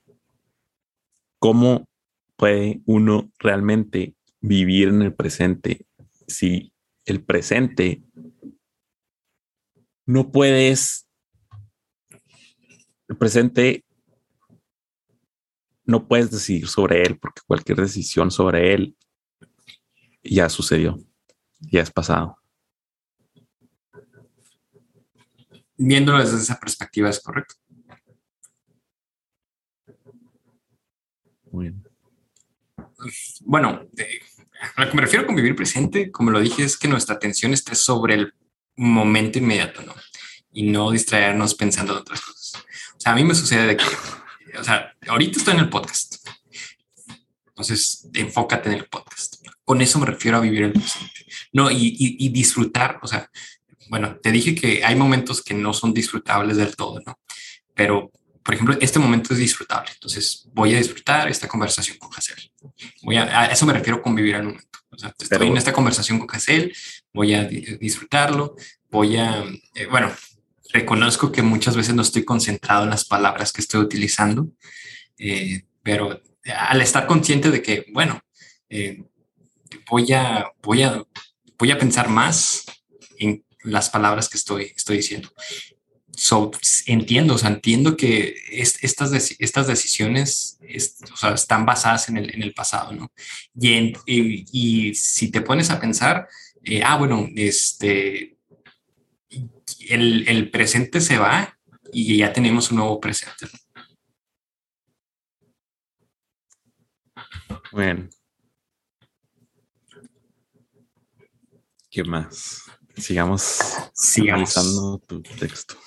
¿cómo puede uno realmente vivir en el presente si el presente no puedes, el presente no puedes decidir sobre él porque cualquier decisión sobre él ya sucedió, ya es pasado. Viéndolo desde esa perspectiva es correcto. Muy bien. Bueno, a lo que me refiero con vivir presente, como lo dije, es que nuestra atención esté sobre el momento inmediato, ¿no? Y no distraernos pensando en otras cosas. O sea, a mí me sucede de que, o sea, ahorita estoy en el podcast. Entonces, enfócate en el podcast. Con eso me refiero a vivir el presente. No, y, disfrutar, o sea, bueno, te dije que hay momentos que no son disfrutables del todo, ¿no? Pero, por ejemplo, este momento es disfrutable. Entonces, voy a disfrutar esta conversación con Hassel. Voy a, eso me refiero con vivir el momento. O sea, estoy en esta conversación con Hassel, voy a disfrutarlo, voy a, eh, bueno, reconozco que muchas veces no estoy concentrado en las palabras que estoy utilizando, eh, pero al estar consciente de que, bueno, eh, voy a, voy a, voy a pensar más en las palabras que estoy, estoy diciendo. So, entiendo, o sea, entiendo que estas, estas decisiones están basadas en el, en el pasado, ¿no? Y, y, si te pones a pensar, eh, ah, bueno, este, el, el, presente se va y ya tenemos un nuevo presente. Bueno, ¿Qué más? Sigamos, analizando tu texto.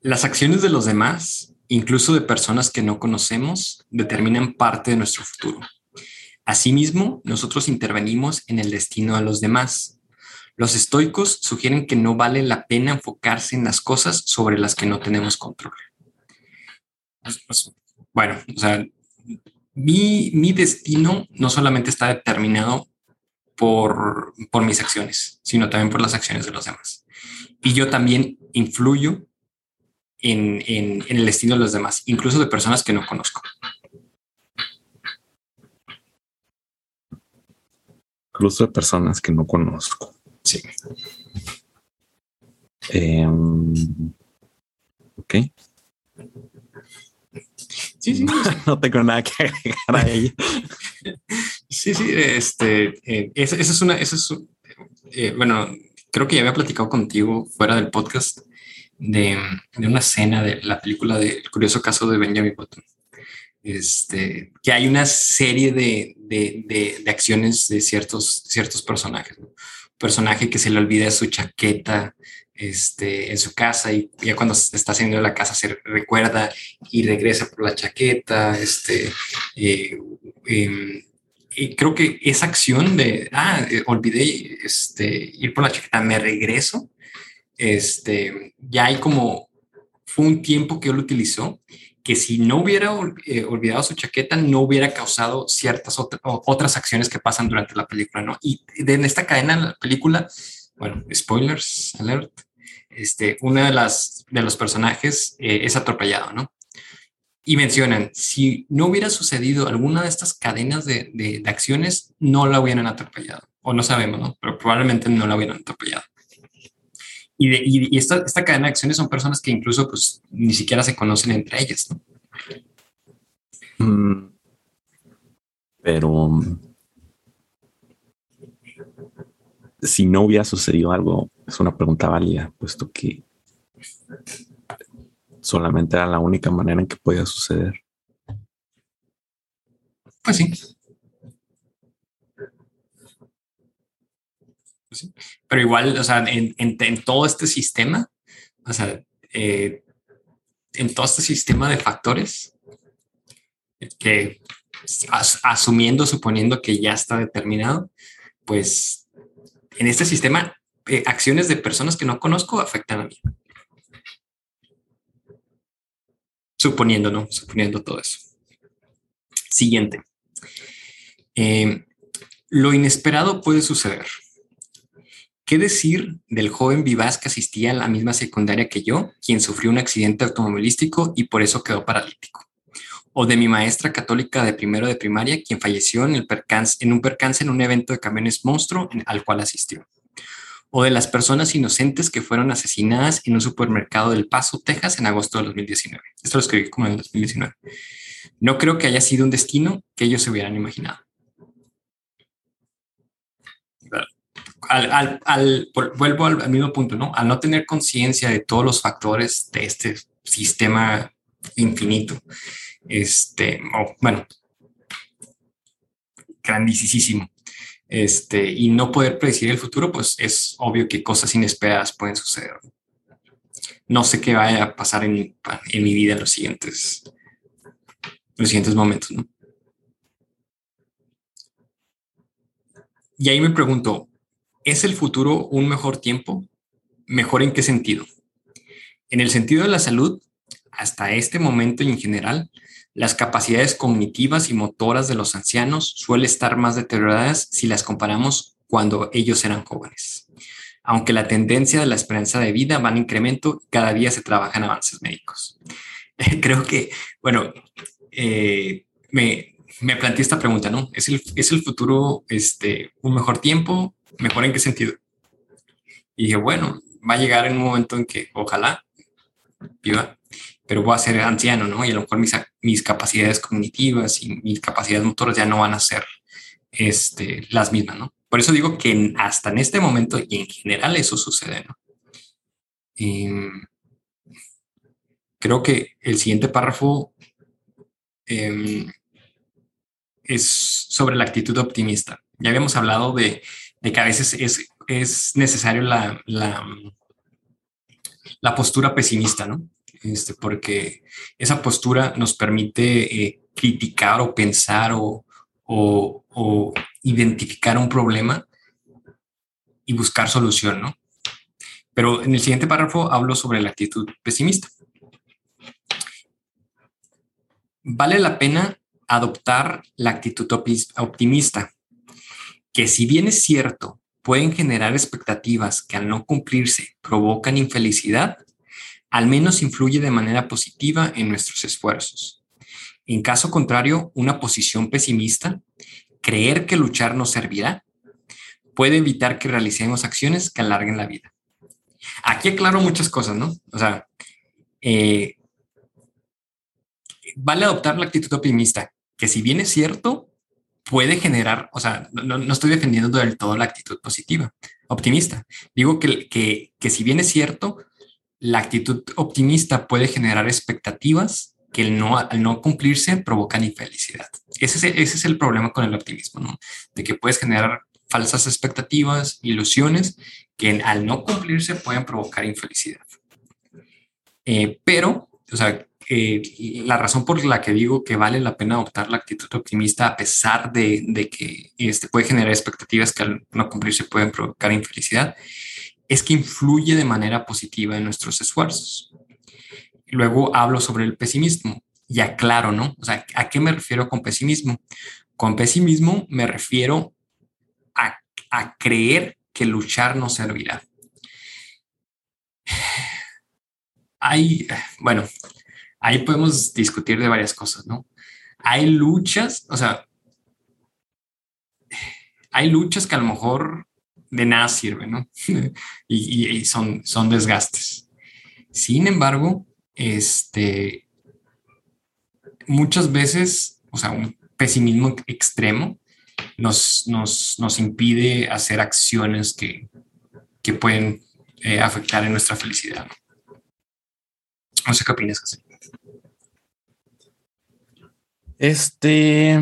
Las acciones de los demás, incluso de personas que no conocemos, determinan parte de nuestro futuro. Asimismo, nosotros intervenimos en el destino de los demás. Los estoicos sugieren que no vale la pena enfocarse en las cosas sobre las que no tenemos control. Bueno, o sea, mi, mi, destino no solamente está determinado por, por mis acciones, sino también por las acciones de los demás. Y yo también influyo en, en, en el destino de los demás, incluso de personas que no conozco. incluso de personas que no conozco. Sí. Eh, ok. Sí, sí. no tengo nada que agregar a ella. Sí, sí, este, eh, esa, esa, es una, esa es, eh, bueno, creo que ya había platicado contigo fuera del podcast de, de una escena de la película de El curioso caso de Benjamin Button este, que hay una serie de, de, de, acciones de ciertos, ciertos personajes. ¿no? Personaje que se le olvida su chaqueta este, en su casa y ya cuando está haciendo la casa se recuerda y regresa por la chaqueta. Este, eh, eh, y creo que esa acción de, ah, eh, olvidé este, ir por la chaqueta, me regreso, este, ya hay como, fue un tiempo que él utilizó que si no hubiera eh, olvidado su chaqueta, no hubiera causado ciertas otras acciones que pasan durante la película, ¿no? Y en esta cadena, la película, bueno, spoilers, alert, este, una de las de los personajes eh, es atropellado, ¿no? Y mencionan, si no hubiera sucedido alguna de estas cadenas de, de, de acciones, no la hubieran atropellado. O no sabemos, ¿no? Pero probablemente no la hubieran atropellado. Y, de, y, y esta, esta, cadena de acciones son personas que incluso pues ni siquiera se conocen entre ellas. ¿no? Mm, pero si no hubiera sucedido algo, es una pregunta válida, puesto que solamente era la única manera en que podía suceder. Pues sí. Pero igual, o sea, en, todo este sistema, o sea, eh, en todo este sistema de factores, que as, asumiendo, suponiendo que ya está determinado, pues en este sistema, eh, acciones de personas que no conozco afectan a mí. Suponiendo, ¿no? Suponiendo todo eso. Siguiente. Eh, lo inesperado puede suceder. ¿Qué decir del joven vivaz que asistía a la misma secundaria que yo, quien sufrió un accidente automovilístico y por eso quedó paralítico? O de mi maestra católica de primero de primaria, quien falleció en, el percance, en un percance en un evento de camiones monstruo al cual asistió. O de las personas inocentes que fueron asesinadas en un supermercado del Paso, Texas, en agosto de 2019. Esto lo escribí como en el 2019. No creo que haya sido un destino que ellos se hubieran imaginado. al, al, al, vuelvo al, mismo punto, ¿no? Al no tener conciencia de todos los factores de este sistema infinito, este, bueno, grandísimo, este, y no poder predecir el futuro, pues es obvio que cosas inesperadas pueden suceder. No sé qué vaya a pasar en, en mi vida en los siguientes, los siguientes momentos, ¿no? Y ahí me pregunto, ¿Es el futuro un mejor tiempo? ¿Mejor en qué sentido? En el sentido de la salud, hasta este momento y en general, las capacidades cognitivas y motoras de los ancianos suelen estar más deterioradas si las comparamos cuando ellos eran jóvenes. Aunque la tendencia de la esperanza de vida va en incremento, cada día se trabajan avances médicos. Creo que, bueno, eh, me, me planteé esta pregunta, ¿no? ¿Es el, ¿Es el futuro este, un mejor tiempo? ¿Mejor en qué sentido? Y dije, bueno, va a llegar un momento en que ojalá viva, pero voy a ser anciano, ¿no? Y a lo mejor mis, mis capacidades cognitivas y mis capacidades motoras ya no van a ser este, las mismas, ¿no? Por eso digo que hasta en este momento y en general eso sucede, ¿no? Y creo que el siguiente párrafo eh, es sobre la actitud optimista. Ya habíamos hablado de de que a veces es, es necesario la, la, la, postura pesimista, ¿no? Este, porque esa postura nos permite eh, criticar o pensar o, o, o, identificar un problema y buscar solución, ¿no? Pero en el siguiente párrafo hablo sobre la actitud pesimista. Vale la pena adoptar la actitud optimista, que si bien es cierto, pueden generar expectativas que al no cumplirse provocan infelicidad, al menos influye de manera positiva en nuestros esfuerzos. En caso contrario, una posición pesimista, creer que luchar nos servirá, puede evitar que realicemos acciones que alarguen la vida. Aquí aclaro muchas cosas, ¿no? O sea, eh, vale adoptar la actitud optimista, que si bien es cierto, puede generar, o sea, no, estoy defendiendo del todo la actitud positiva, optimista. Digo que, que, que si bien es cierto, la actitud optimista puede generar expectativas que al no cumplirse provocan infelicidad. Ese es, el problema con el optimismo. De que puedes generar falsas expectativas, ilusiones que al no cumplirse pueden provocar infelicidad. Eh, pero, o sea, eh, la razón por la que digo que vale la pena adoptar la actitud optimista a pesar de, de que este puede generar expectativas que al no cumplirse pueden provocar infelicidad, es que influye de manera positiva en nuestros esfuerzos. Luego hablo sobre el pesimismo y aclaro, ¿no? O sea, ¿a qué me refiero con pesimismo? Con pesimismo me refiero a, creer que luchar no servirá. Hay, bueno, ahí podemos discutir de varias cosas, ¿no? Hay luchas, o sea, hay luchas que a lo mejor de nada sirven, ¿no? y, son, son desgastes. Sin embargo, este, muchas veces, o sea, un pesimismo extremo nos, nos, nos impide hacer acciones que, que pueden eh, afectar en nuestra felicidad. No sé qué opinas, José. Este.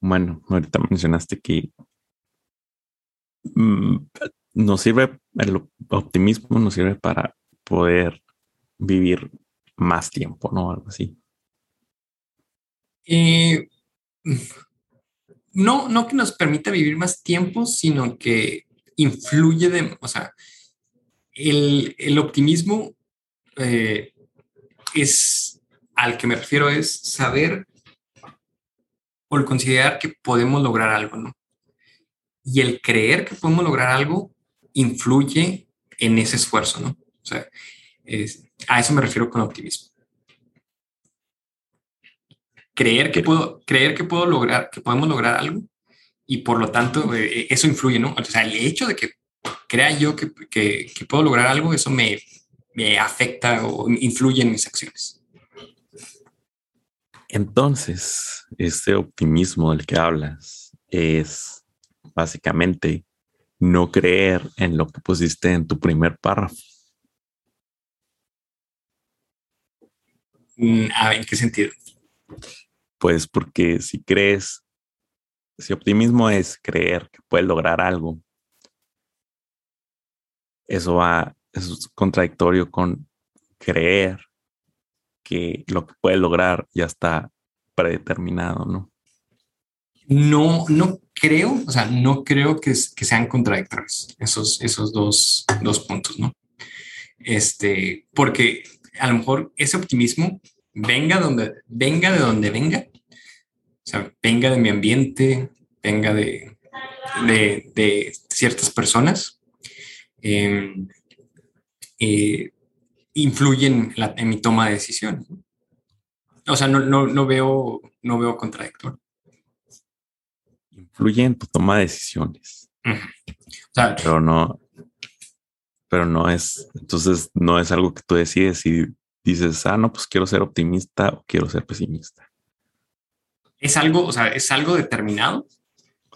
Bueno, ahorita mencionaste que mm, nos sirve, el optimismo nos sirve para poder vivir más tiempo, ¿no? Algo así. Eh, no, no que nos permita vivir más tiempo, sino que influye de, o sea, el, optimismo eh, es, al que me refiero es saber o considerar que podemos lograr algo, ¿no? Y el creer que podemos lograr algo influye en ese esfuerzo, ¿no? O sea, a eso me refiero con optimismo creer que puedo, creer que puedo lograr, que podemos lograr algo y por lo tanto eh, eso influye, ¿no? O sea, el hecho de que crea yo que, que, puedo lograr algo, eso me afecta o influye en mis acciones. Entonces, este optimismo del que hablas es básicamente no creer en lo que pusiste en tu primer párrafo. Mm, ¿En qué sentido? Pues porque si crees, si optimismo es creer que puedes lograr algo, eso va, es contradictorio con creer que lo que puedes lograr ya está predeterminado, ¿no? No, no creo, o sea, no creo que, que sean contradictorios esos, esos dos, dos puntos, ¿no? Este, porque a lo mejor ese optimismo venga donde venga de donde venga, o sea, venga de mi ambiente, venga de, de, ciertas personas, em, eh, influyen en, mi toma de decisiones. O sea, no, no, no veo, no veo contradictorio. Influye en tu toma de decisiones. pero no, pero no es, entonces no es algo que tú decides y dices, ah, no, pues quiero ser optimista o quiero ser pesimista. Es algo, o sea, es algo determinado,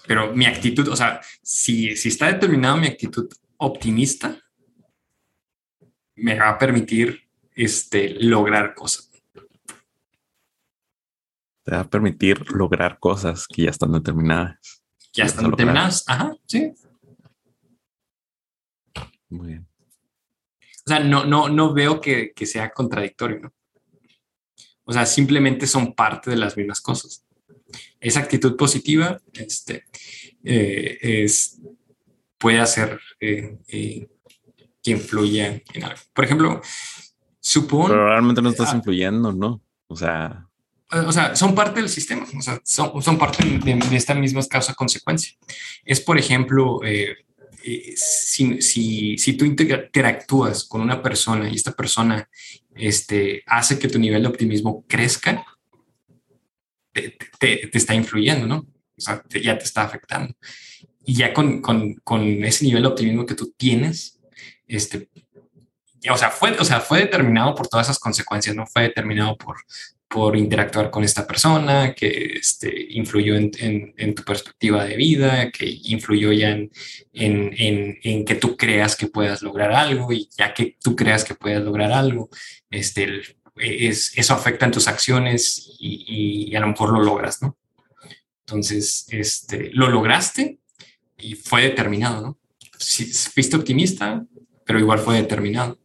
pero mi actitud, o sea, si, si está determinado mi actitud optimista, me va a permitir este, lograr cosas. Te va a permitir lograr cosas que ya están determinadas. Ya están determinadas, ajá, sí. Muy bien. O sea, no, no, no veo que, sea contradictorio, ¿no? O sea, simplemente son parte de las mismas cosas. Esa actitud positiva este, eh, es, puede hacer eh, eh, que influya en algo. Por ejemplo, supongo... Pero realmente no estás ah. influyendo, ¿no? O sea... O sea, son parte del sistema, o sea, son, son parte de, de, esta misma causa-consecuencia. Es, por ejemplo, si, si, si, tú interactúas con una persona y esta persona este, hace que tu nivel de optimismo crezca, te, te, está influyendo, ¿no? O sea, ya te está afectando. Y ya con, con, con, ese nivel de optimismo que tú tienes, este, o sea, fue, o sea, fue determinado por todas esas consecuencias, no fue determinado por, por interactuar con esta persona, que este, influyó en, en, tu perspectiva de vida, que influyó ya en, en, que tú creas que puedas lograr algo y ya que tú creas que puedas lograr algo, este, es, eso afecta en tus acciones y, y, a lo mejor lo logras, ¿no? Entonces, este, lo lograste y fue determinado, ¿no? Si, fuiste optimista, pero igual fue determinado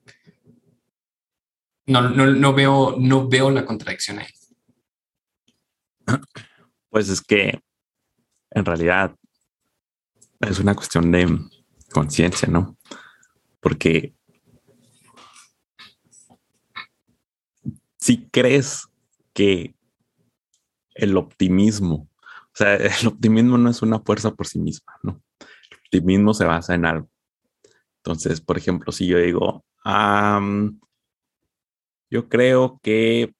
no, no, no, veo, no veo la contradicción ahí. Pues es que en realidad es una cuestión de conciencia, ¿no? Porque si crees que el optimismo, o sea, el optimismo no es una fuerza por sí misma, ¿no? El optimismo se basa en algo. Entonces, por ejemplo, si yo digo, yo creo que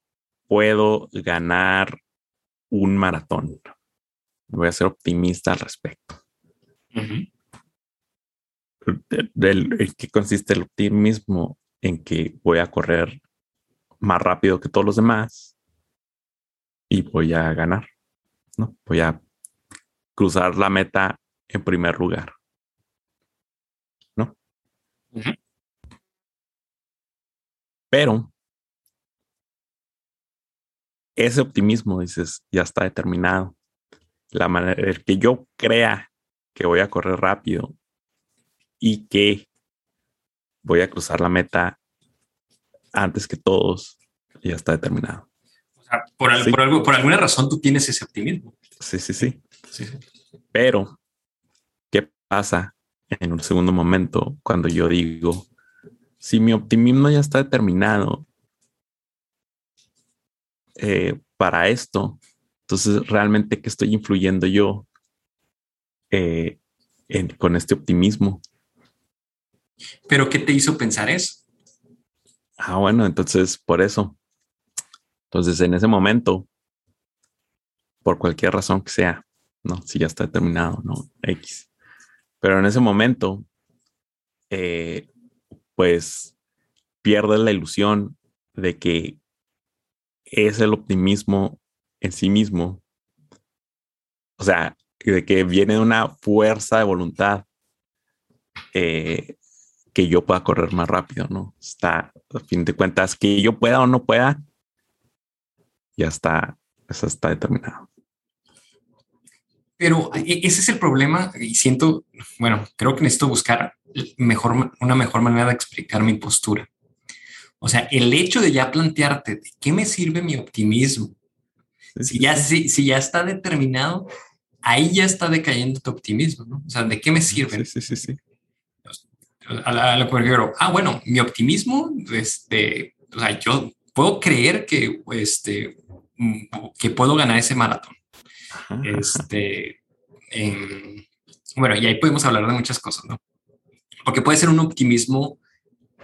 puedo ganar un maratón. Voy a ser optimista al respecto. ¿En qué consiste el optimismo? En que voy a correr más rápido que todos los demás y voy a ganar. ¿no? Voy a cruzar la meta en primer lugar. Pero ese optimismo, dices, ya está determinado. La manera, el que yo crea que voy a correr rápido y que voy a cruzar la meta antes que todos, ya está determinado. O sea, por, algo, por alguna razón tú tienes ese optimismo. Sí, sí, sí, sí. Pero, ¿qué pasa en un segundo momento cuando yo digo, si mi optimismo ya está determinado eh, para esto. Entonces, realmente, ¿qué estoy influyendo yo eh, con este optimismo? ¿Pero qué te hizo pensar eso? Ah, bueno, entonces, por eso. Entonces, en ese momento, por cualquier razón que sea, no, si ya está determinado, no, X. Pero en ese momento, eh, pues pierdes la ilusión de que es el optimismo en sí mismo. O sea, de que viene de una fuerza de voluntad eh, que yo pueda correr más rápido, ¿no? Está, a fin de cuentas, que yo pueda o no pueda, ya está, eso está determinado. Pero e, ese es el problema y siento, bueno, creo que necesito buscar mejor, una mejor manera de explicar mi postura. O sea, el hecho de ya plantearte de qué me sirve mi optimismo, si, ya, si, ya está determinado, ahí ya está decayendo tu optimismo, ¿no? O sea, ¿de qué me sirve? Sí, sí, sí. A, lo que ah, bueno, mi optimismo, este, o sea, yo puedo creer que, este, que puedo ganar ese maratón. Este, bueno, y ahí podemos hablar de muchas cosas, ¿no? Porque puede ser un optimismo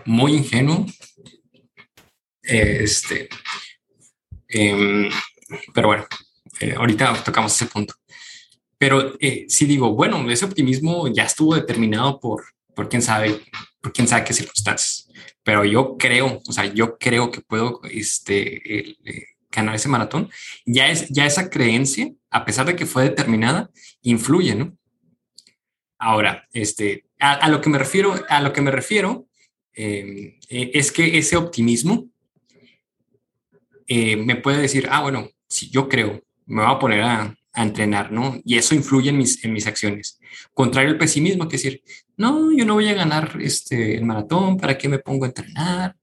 muy ingenuo, este, em, pero bueno, eh, ahorita tocamos ese punto. Pero eh, si digo, bueno, ese optimismo ya estuvo determinado por, por quién sabe, por quién sabe qué circunstancias. Pero yo creo, o sea, yo creo que puedo este, eh, ganar ese maratón. Ya, es, ya esa creencia, a pesar de que fue determinada, influye, ¿no? Ahora, este, a, lo que me refiero, a lo que me refiero em, es que ese optimismo eh, me puede decir, ah, bueno, si yo creo, me voy a poner a, entrenar, ¿no? Y eso influye en mis, en mis acciones. Contrario al pesimismo, que decir, no, yo no voy a ganar este, el maratón, ¿para qué me pongo a entrenar?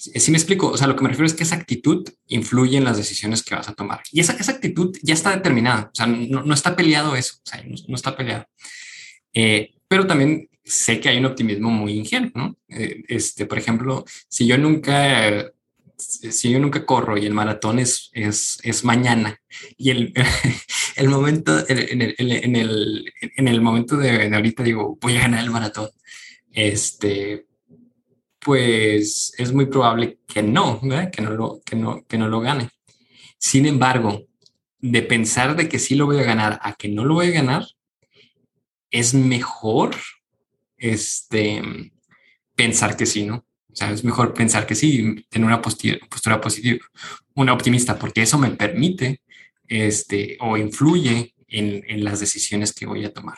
Sí, me explico. O sea, lo que me refiero es que esa actitud influye en las decisiones que vas a tomar. Y esa, esa actitud ya está determinada. O sea, no, no está peleado eso. O sea, no, está peleado. Eh, pero también sé que hay un optimismo muy ingenuo, ¿no? Eh, este, por ejemplo, si yo nunca si yo nunca corro y el maratón es, es, es mañana y el, el momento, en el, en el, en el momento de, ahorita digo, voy a ganar el maratón, este, pues es muy probable que no, Que no lo, que no, que no lo gane. Sin embargo, de pensar de que sí lo voy a ganar a que no lo voy a ganar, es mejor este, pensar que sí, ¿no? O sea, es mejor pensar que sí, tener una postura, positiva, una optimista, porque eso me permite este, o influye en, en, las decisiones que voy a tomar.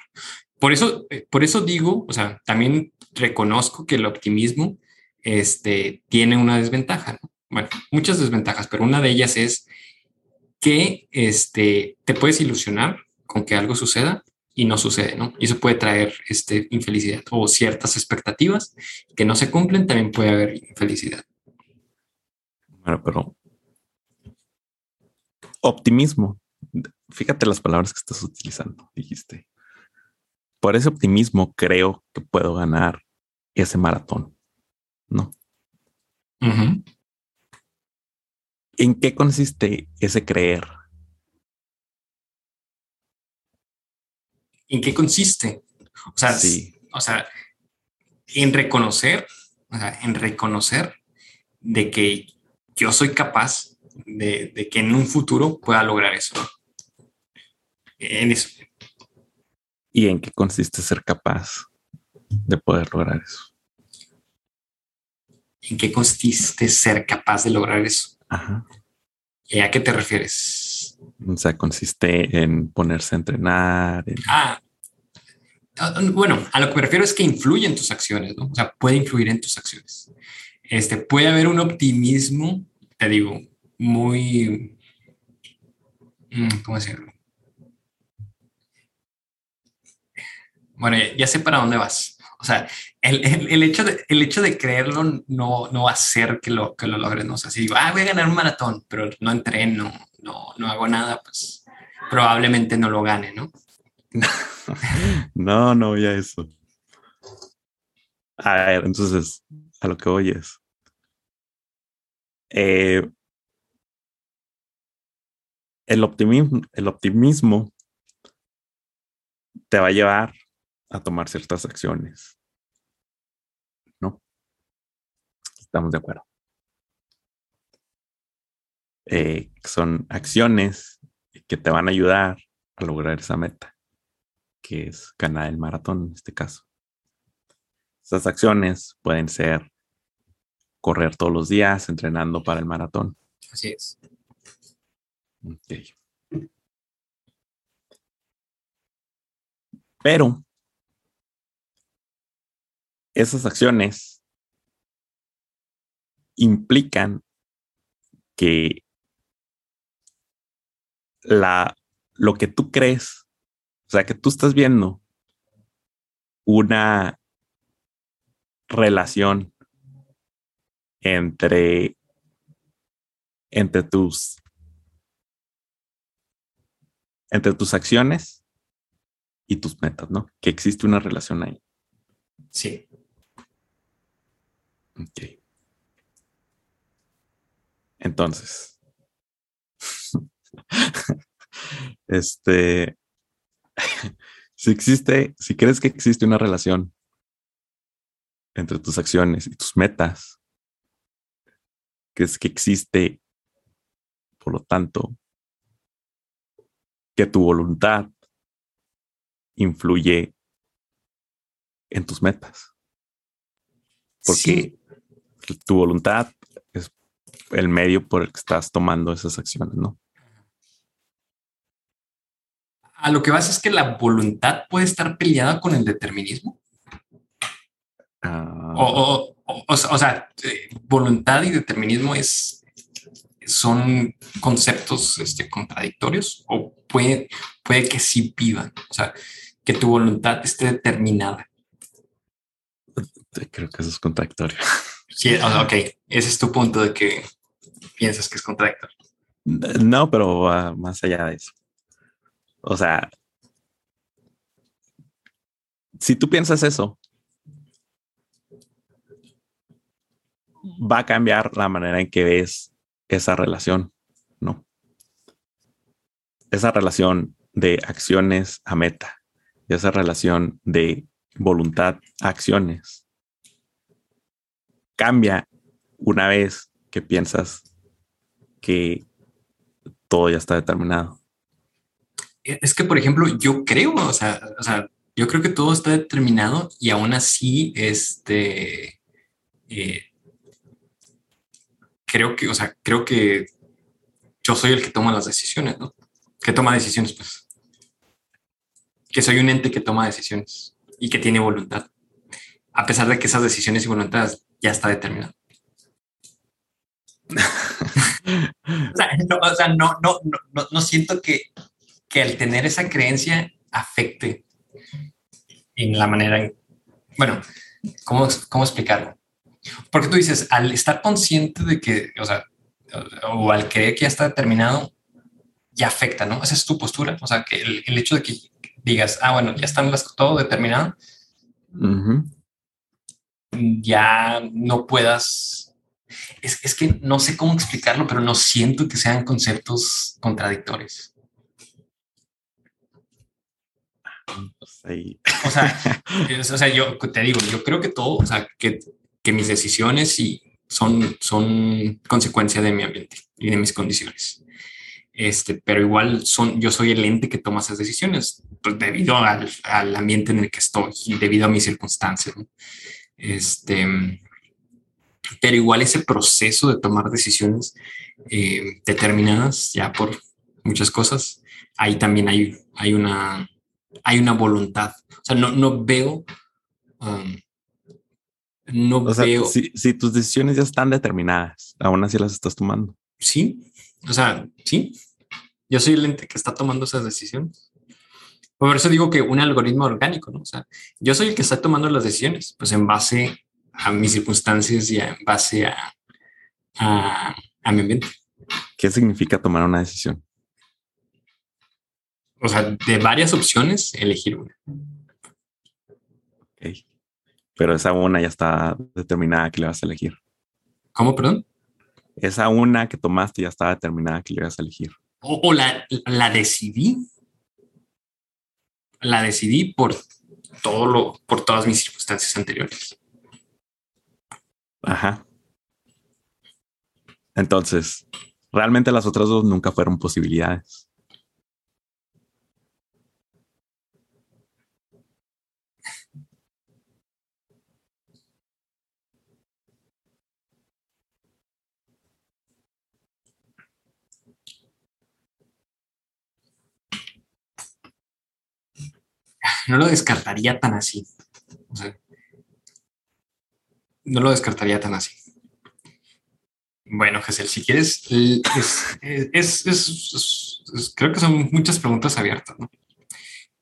Por eso, eh, por eso digo, o sea, también reconozco que el optimismo este, tiene una desventaja. Bueno, muchas desventajas, pero una de ellas es que este, te puedes ilusionar con que algo suceda y no sucede, ¿no? Y eso puede traer este, infelicidad o ciertas expectativas que no se cumplen, también puede haber infelicidad. Bueno, pero optimismo, fíjate las palabras que estás utilizando, dijiste. Por ese optimismo creo que puedo ganar ese maratón, ¿no? ¿En qué consiste ese creer? en qué consiste. O sea, o sea, en reconocer, o sea, en reconocer de que yo soy capaz de, que en un futuro pueda lograr eso. En eso. ¿Y en qué consiste ser capaz de poder lograr eso? ¿En qué consiste ser capaz de lograr eso? Ajá. ¿Y a qué te refieres? O sea, consiste en ponerse a entrenar. Ah, ah, bueno, a lo que me refiero es que influye en tus acciones, ¿no? O sea, puede influir en tus acciones. Este, puede haber un optimismo, te digo, muy, mm, ¿cómo decirlo? Bueno, ya sé para dónde vas. O sea, el, hecho, de, el hecho de creerlo no, no va a hacer que lo, que lo logres. ¿no? O sea, si digo, ah, voy a ganar un maratón, pero no entreno, no, no hago nada, pues probablemente no lo gane, ¿no? no, no voy a eso. A ver, entonces, a lo que oyes. Eh, el, optimismo, el optimismo te va a llevar a tomar ciertas acciones. ¿No? Estamos de acuerdo. Eh, son acciones que te van a ayudar a lograr esa meta, que es ganar el maratón en este caso. Esas acciones pueden ser correr todos los días entrenando para el maratón. Así es. Pero esas acciones implican que la, lo que tú crees, o sea, que tú estás viendo una relación entre, entre tus entre tus acciones y tus metas, ¿no? Que existe una relación ahí. Sí. Entonces, este, si existe, si crees que existe una relación entre tus acciones y tus metas, que es que existe, por lo tanto, que tu voluntad influye en tus metas. Porque tu voluntad es el medio por el que estás tomando esas acciones, ¿no? A lo que vas es que la voluntad puede estar peleada con el determinismo. Ah. o, sea, eh, voluntad y determinismo es, son conceptos este, contradictorios o puede, puede que sí vivan. O sea, que tu voluntad esté determinada. Creo que eso es contradictorio. Sí, ok. Ese es tu punto de que piensas que es contradictorio. No, pero más allá de eso. O sea, si tú piensas eso, va a cambiar la manera en que ves esa relación, ¿no? Esa relación de acciones a meta, esa relación de voluntad a acciones, cambia una vez que piensas que todo ya está determinado. Es que, por ejemplo, yo creo, o sea, o sea yo creo que todo está determinado y aún así, este, eh, creo que, o sea, creo que yo soy el que toma las decisiones, ¿no? Que toma decisiones, pues. Que soy un ente que toma decisiones y que tiene voluntad. A pesar de que esas decisiones y voluntades ya está determinado. o sea, no, no, no, no, siento que, que al tener esa creencia afecte en la manera en, bueno, ¿cómo, cómo explicarlo? Porque tú dices, al estar consciente de que, o sea, o al creer que ya está determinado, ya afecta, ¿no? Esa es tu postura. O sea, que el, hecho de que digas, ah, bueno, ya están las, todo determinado, ya no puedas. Es, es, que no sé cómo explicarlo, pero no siento que sean conceptos contradictorios. O sea, o sea, yo te digo, yo creo que todo, o sea, que que mis decisiones y son, son consecuencia de mi ambiente y de mis condiciones. Este, pero igual son, yo soy el ente que toma esas decisiones pues, debido al, al, ambiente en el que estoy y debido a mis circunstancias. Este, pero igual ese proceso de tomar decisiones eh, determinadas ya por muchas cosas, ahí también hay, hay, una, hay una voluntad. O sea, no, no veo um, no veo. Si, tus decisiones ya están determinadas, aún así las estás tomando. Sí, o sea, sí. Yo soy el ente que está tomando esas decisiones. Por eso digo que un algoritmo orgánico, ¿no? O sea, yo soy el que está tomando las decisiones, pues en base a mis circunstancias y en base a, a, a mi ambiente. ¿Qué significa tomar una decisión? O sea, de varias opciones, elegir una. Okay pero esa una ya está determinada que le vas a elegir. ¿Cómo, perdón? Esa una que tomaste ya está determinada que le vas a elegir. O, la, la, decidí. La decidí por todo lo, por todas mis circunstancias anteriores. Ajá. Entonces, realmente las otras dos nunca fueron posibilidades. No lo descartaría tan así. no lo descartaría tan así. Bueno, Gesell, si quieres, es, creo que son muchas preguntas abiertas.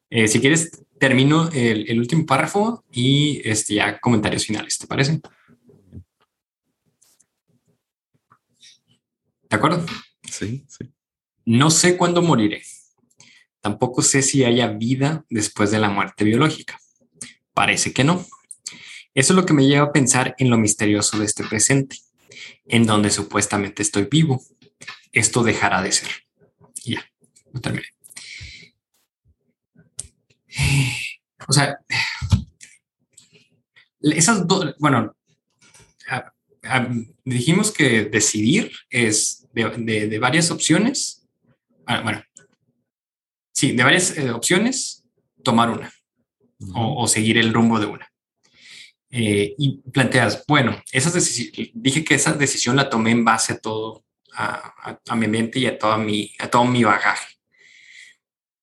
Eh, si quieres, termino el, último párrafo y este, ya comentarios finales, ¿te parece? ¿De acuerdo? Sí, sí. No sé cuándo moriré Tampoco sé si haya vida después de la muerte biológica. Parece que no. Eso es lo que me lleva a pensar en lo misterioso de este presente, en donde supuestamente estoy vivo. Esto dejará de ser. Ya, no terminé. O sea, esas dos, bueno, dijimos que decidir es de, varias opciones. Ah, bueno, Sí, de varias eh, opciones, tomar una o, seguir el rumbo de una. Eh, y planteas, bueno, esas dije que esa decisión la tomé en base a todo, a, mi mente y a, toda mi, a todo mi bagaje.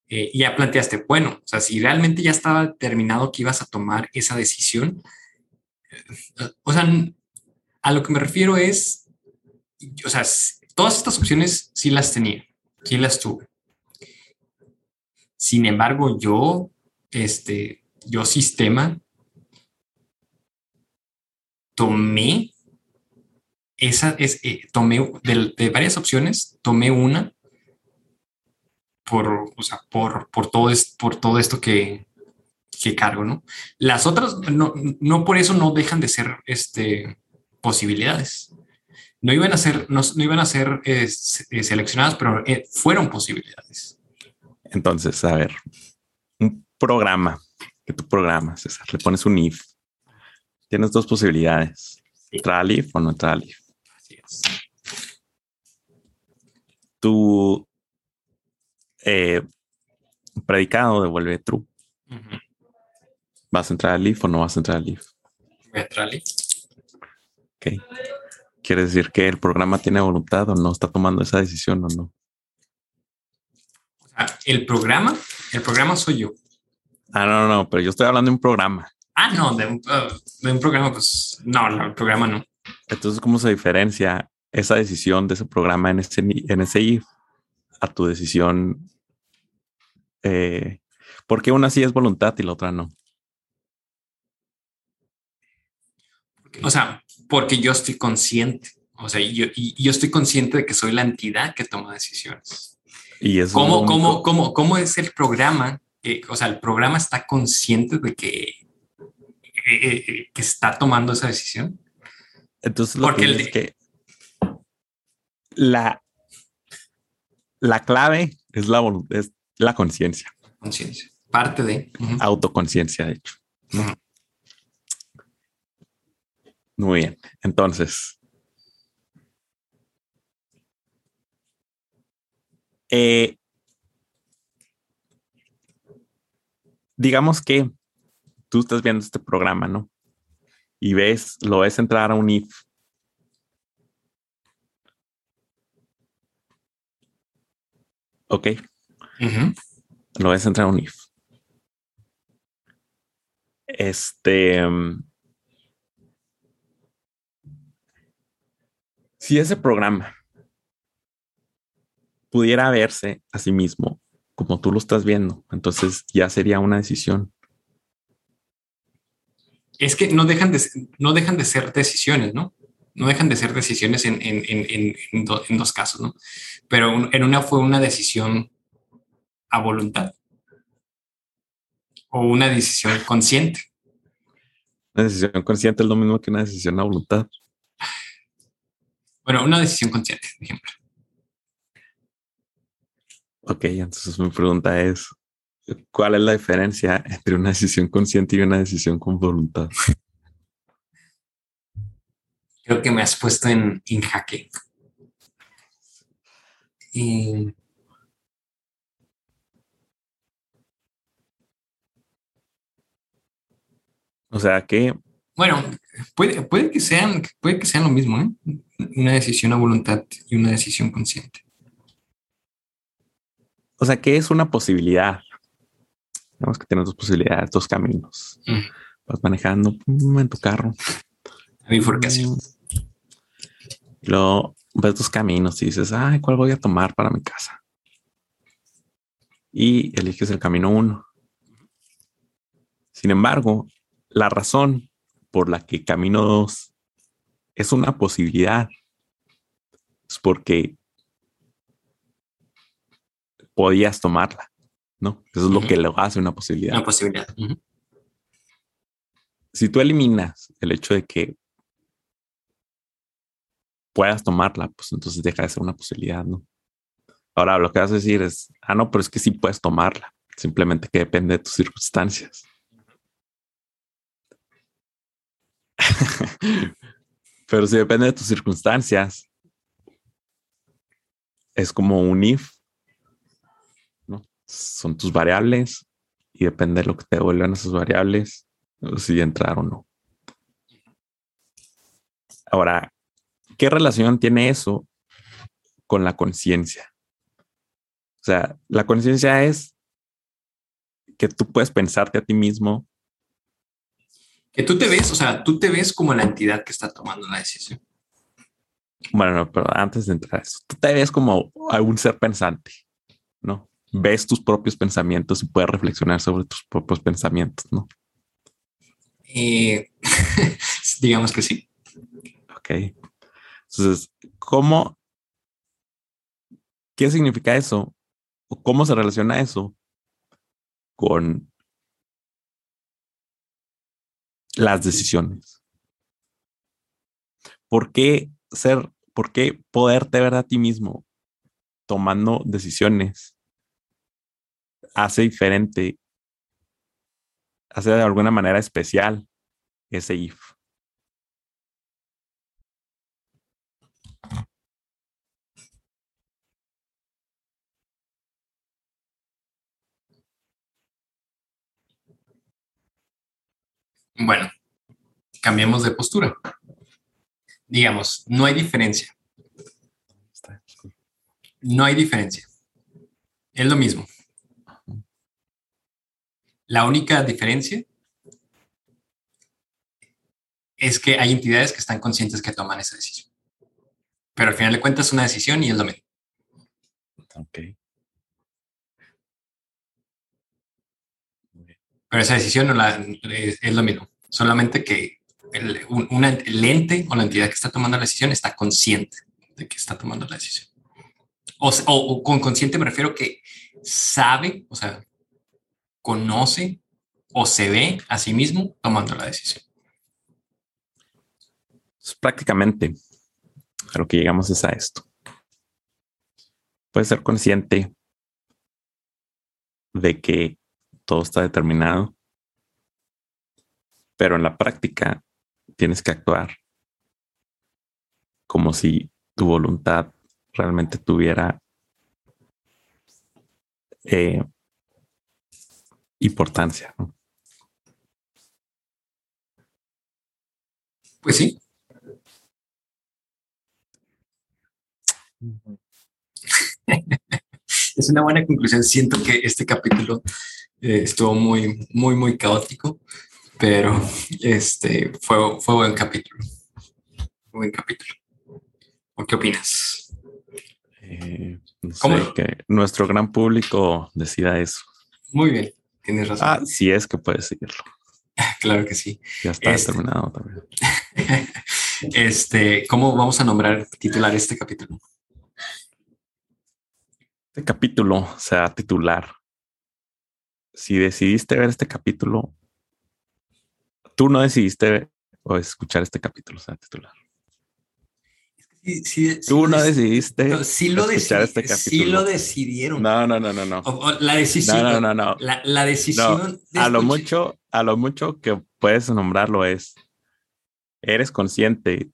Eh, y ya planteaste, bueno, o sea, si realmente ya estaba determinado que ibas a tomar esa decisión, o sea, a lo que me refiero es, o sea, todas estas opciones sí las tenía, sí las tuve. Sin embargo, yo, este, yo sistema, tomé esa es, eh, tomé de, varias opciones, tomé una por, o sea, por, por, todo, es, por todo esto que, que cargo, ¿no? Las otras, no, no por eso no dejan de ser este, posibilidades. No iban a ser, no, iban a ser eh, eh, seleccionadas, pero fueron posibilidades. Entonces, a ver, un programa que tú programas, César, le pones un if. Tienes dos posibilidades, entrar al if o no entrar al if. Tu eh, predicado devuelve true. ¿Vas a entrar al if o no vas a entrar al if? Voy a entrar al if. Ok. ¿Quiere decir que el programa tiene voluntad o no está tomando esa decisión o no? El programa, el programa soy yo. Ah, no, no, pero yo estoy hablando de un programa. Ah, no, de un, uh, programa, pues no, el programa no. Entonces, ¿cómo se diferencia esa decisión de ese programa en ese, en ese if a tu decisión? Eh, porque una sí es voluntad y la otra no? O sea, porque yo estoy consciente. O sea, yo, yo estoy consciente de que soy la entidad que toma decisiones. Y es ¿Cómo, cómo, cómo, ¿Cómo es el programa? o sea, el programa está consciente de que, eh, eh, que está tomando esa decisión. Entonces, lo Porque que es que la, la clave es la, es la conciencia. Conciencia. Parte de. Autoconciencia, de hecho. Muy bien. Entonces, eh, digamos que tú estás viendo este programa, ¿no? Y ves, lo ves entrar a un if. Ok. Lo ves entrar a un if. Este. Si ese programa pudiera verse a sí mismo como tú lo estás viendo, entonces ya sería una decisión. Es que no dejan de, no dejan de ser decisiones, ¿no? No dejan de ser decisiones en, en, en, en dos casos, ¿no? Pero en una fue una decisión a voluntad o una decisión consciente. Una decisión consciente es lo mismo que una decisión a voluntad. Bueno, una decisión consciente, por ejemplo. Ok, entonces mi pregunta es, ¿cuál es la diferencia entre una decisión consciente y una decisión con voluntad? Creo que me has puesto en, en jaque. Y... O sea que bueno, puede, puede, que sean, puede que sean lo mismo, ¿eh? Una decisión a voluntad y una decisión consciente. O sea, que es una posibilidad. Tenemos que tener dos posibilidades, dos caminos. Vas manejando en tu carro. A bifurcación. Mm. Luego ves dos caminos y dices, ay, ¿cuál voy a tomar para mi casa? Y eliges el camino uno. Sin embargo, la razón por la que Camino 2 es una posibilidad. Es porque podías tomarla, ¿no? Eso es lo que lo hace una posibilidad. Una posibilidad. Si tú eliminas el hecho de que puedas tomarla, pues entonces deja de ser una posibilidad, ¿no? Ahora lo que vas a decir es, ah, no, pero es que sí puedes tomarla, simplemente que depende de tus circunstancias. Pero si depende de tus circunstancias, es como un if. ¿No? Son tus variables y depende de lo que te devuelvan esas variables, si entrar o no. Ahora, ¿qué relación tiene eso con la conciencia? O sea, la conciencia es que tú puedes pensarte a ti mismo que tú te ves, o sea, tú te ves como la entidad que está tomando la decisión. Bueno, pero antes de entrar a eso, tú te ves como un ser pensante, ¿no? Ves tus propios pensamientos y puedes reflexionar sobre tus propios pensamientos, ¿no? Eh, digamos que sí. Ok. Entonces, ¿cómo? ¿Qué significa eso? ¿O cómo se relaciona eso con las decisiones? ¿Por qué ser, por qué poderte ver a ti mismo tomando decisiones hace diferente, hace de alguna manera especial ese if? Bueno, cambiemos de postura. Digamos, no hay diferencia. No hay diferencia. Es lo mismo. La única diferencia es que hay entidades que están conscientes que toman esa decisión. Pero al final de cuentas es una decisión y es lo mismo. Ok. Pero esa decisión no la, es, es lo mismo. Solamente que el, un, una, el ente o la entidad que está tomando la decisión está consciente de que está tomando la decisión. O, o, o con consciente me refiero que sabe, o sea, conoce o se ve a sí mismo tomando la decisión. Prácticamente a lo que llegamos es a esto. Puedes ser consciente de que todo está determinado, pero en la práctica tienes que actuar como si tu voluntad realmente tuviera eh, importancia. ¿no? Pues sí. es una buena conclusión. Siento que este capítulo eh, estuvo muy, muy, muy caótico, pero este fue, fue buen capítulo. Buen capítulo. ¿O qué opinas? Eh, no sé, ¿Cómo? que nuestro gran público decida eso. Muy bien, tienes razón. Ah, si es que puedes seguirlo. Claro que sí. Ya está Este- determinado también. Este, ¿cómo vamos a nombrar, titular este capítulo? Este capítulo será titular. Si decidiste ver este capítulo, tú no decidiste ver o escuchar este capítulo, será titular. Sí, sí, sí Tú no dec- decidiste sí lo, escuchar decidi- este sí capítulo. lo decidieron. No, no, no, no, no. O- o la decisión. No, no, no, no. La, la decisión. de A lo mucho, a lo mucho que puedes nombrarlo es, eres consciente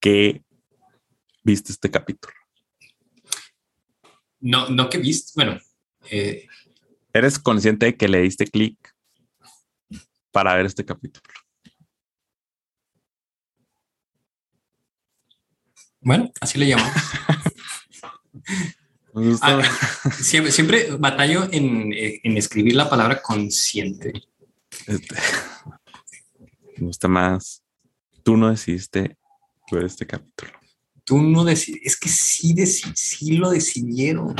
que viste este capítulo. No, no que viste. Bueno, eh, Eres consciente de que le diste clic para ver este capítulo. Bueno, así le llamamos. Ah, siempre, siempre batallo en, en escribir la palabra consciente. Este, me gusta más. Tú no decidiste ver este capítulo. Tú no decides. Es que sí, deci- sí lo decidieron.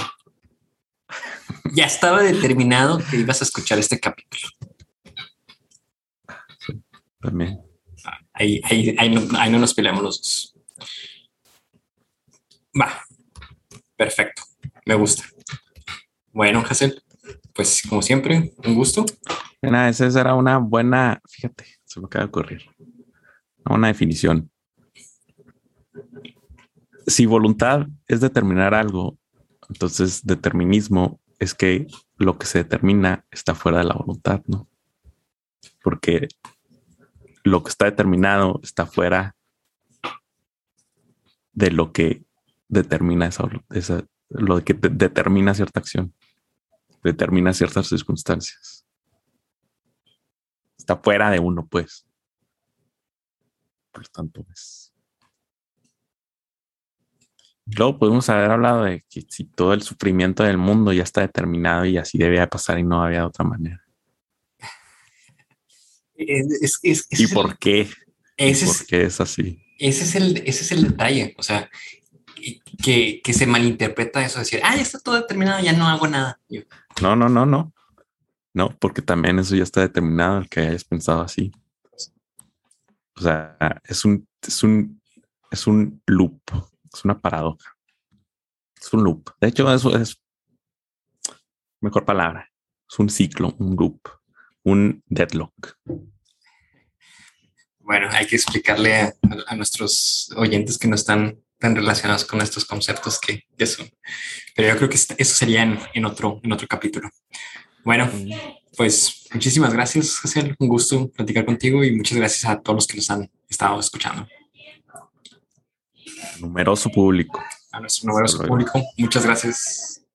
Ya estaba determinado que ibas a escuchar este capítulo. También. Ahí, ahí, ahí, no, ahí no nos peleamos los dos. Va. Perfecto. Me gusta. Bueno, Hazel, pues como siempre, un gusto. Mira, esa era una buena, fíjate, se me acaba de ocurrir. Una definición. Si voluntad es determinar algo, entonces determinismo es que lo que se determina está fuera de la voluntad, ¿no? Porque lo que está determinado está fuera de lo que determina esa, esa lo que de- determina cierta acción, determina ciertas circunstancias. Está fuera de uno, pues. Por lo tanto, pues. Luego podemos haber hablado de que si todo el sufrimiento del mundo ya está determinado y así debía pasar y no había de otra manera. Es, es- es- ese ¿Y por qué? ¿Y ese es- por qué es así? ese es el, ese es el detalle. O sea, que, que se malinterpreta eso, decir, ah, ya está todo determinado, ya no hago nada. Yo, No, no, no, no. No, porque también eso ya está determinado, el que hayas pensado así. O sea, es un, es un, es un loop, es una paradoja. Es un loop. De hecho, eso es mejor palabra. Es un ciclo, un loop, un deadlock. Bueno, hay que explicarle a, a nuestros oyentes que no están tan relacionados con estos conceptos que, que son. Pero yo creo que eso sería en, en, otro, en otro capítulo. Bueno, pues muchísimas gracias, José. Un gusto platicar contigo y muchas gracias a todos los que nos han estado escuchando. Numeroso público. A nuestro numeroso público, muchas gracias.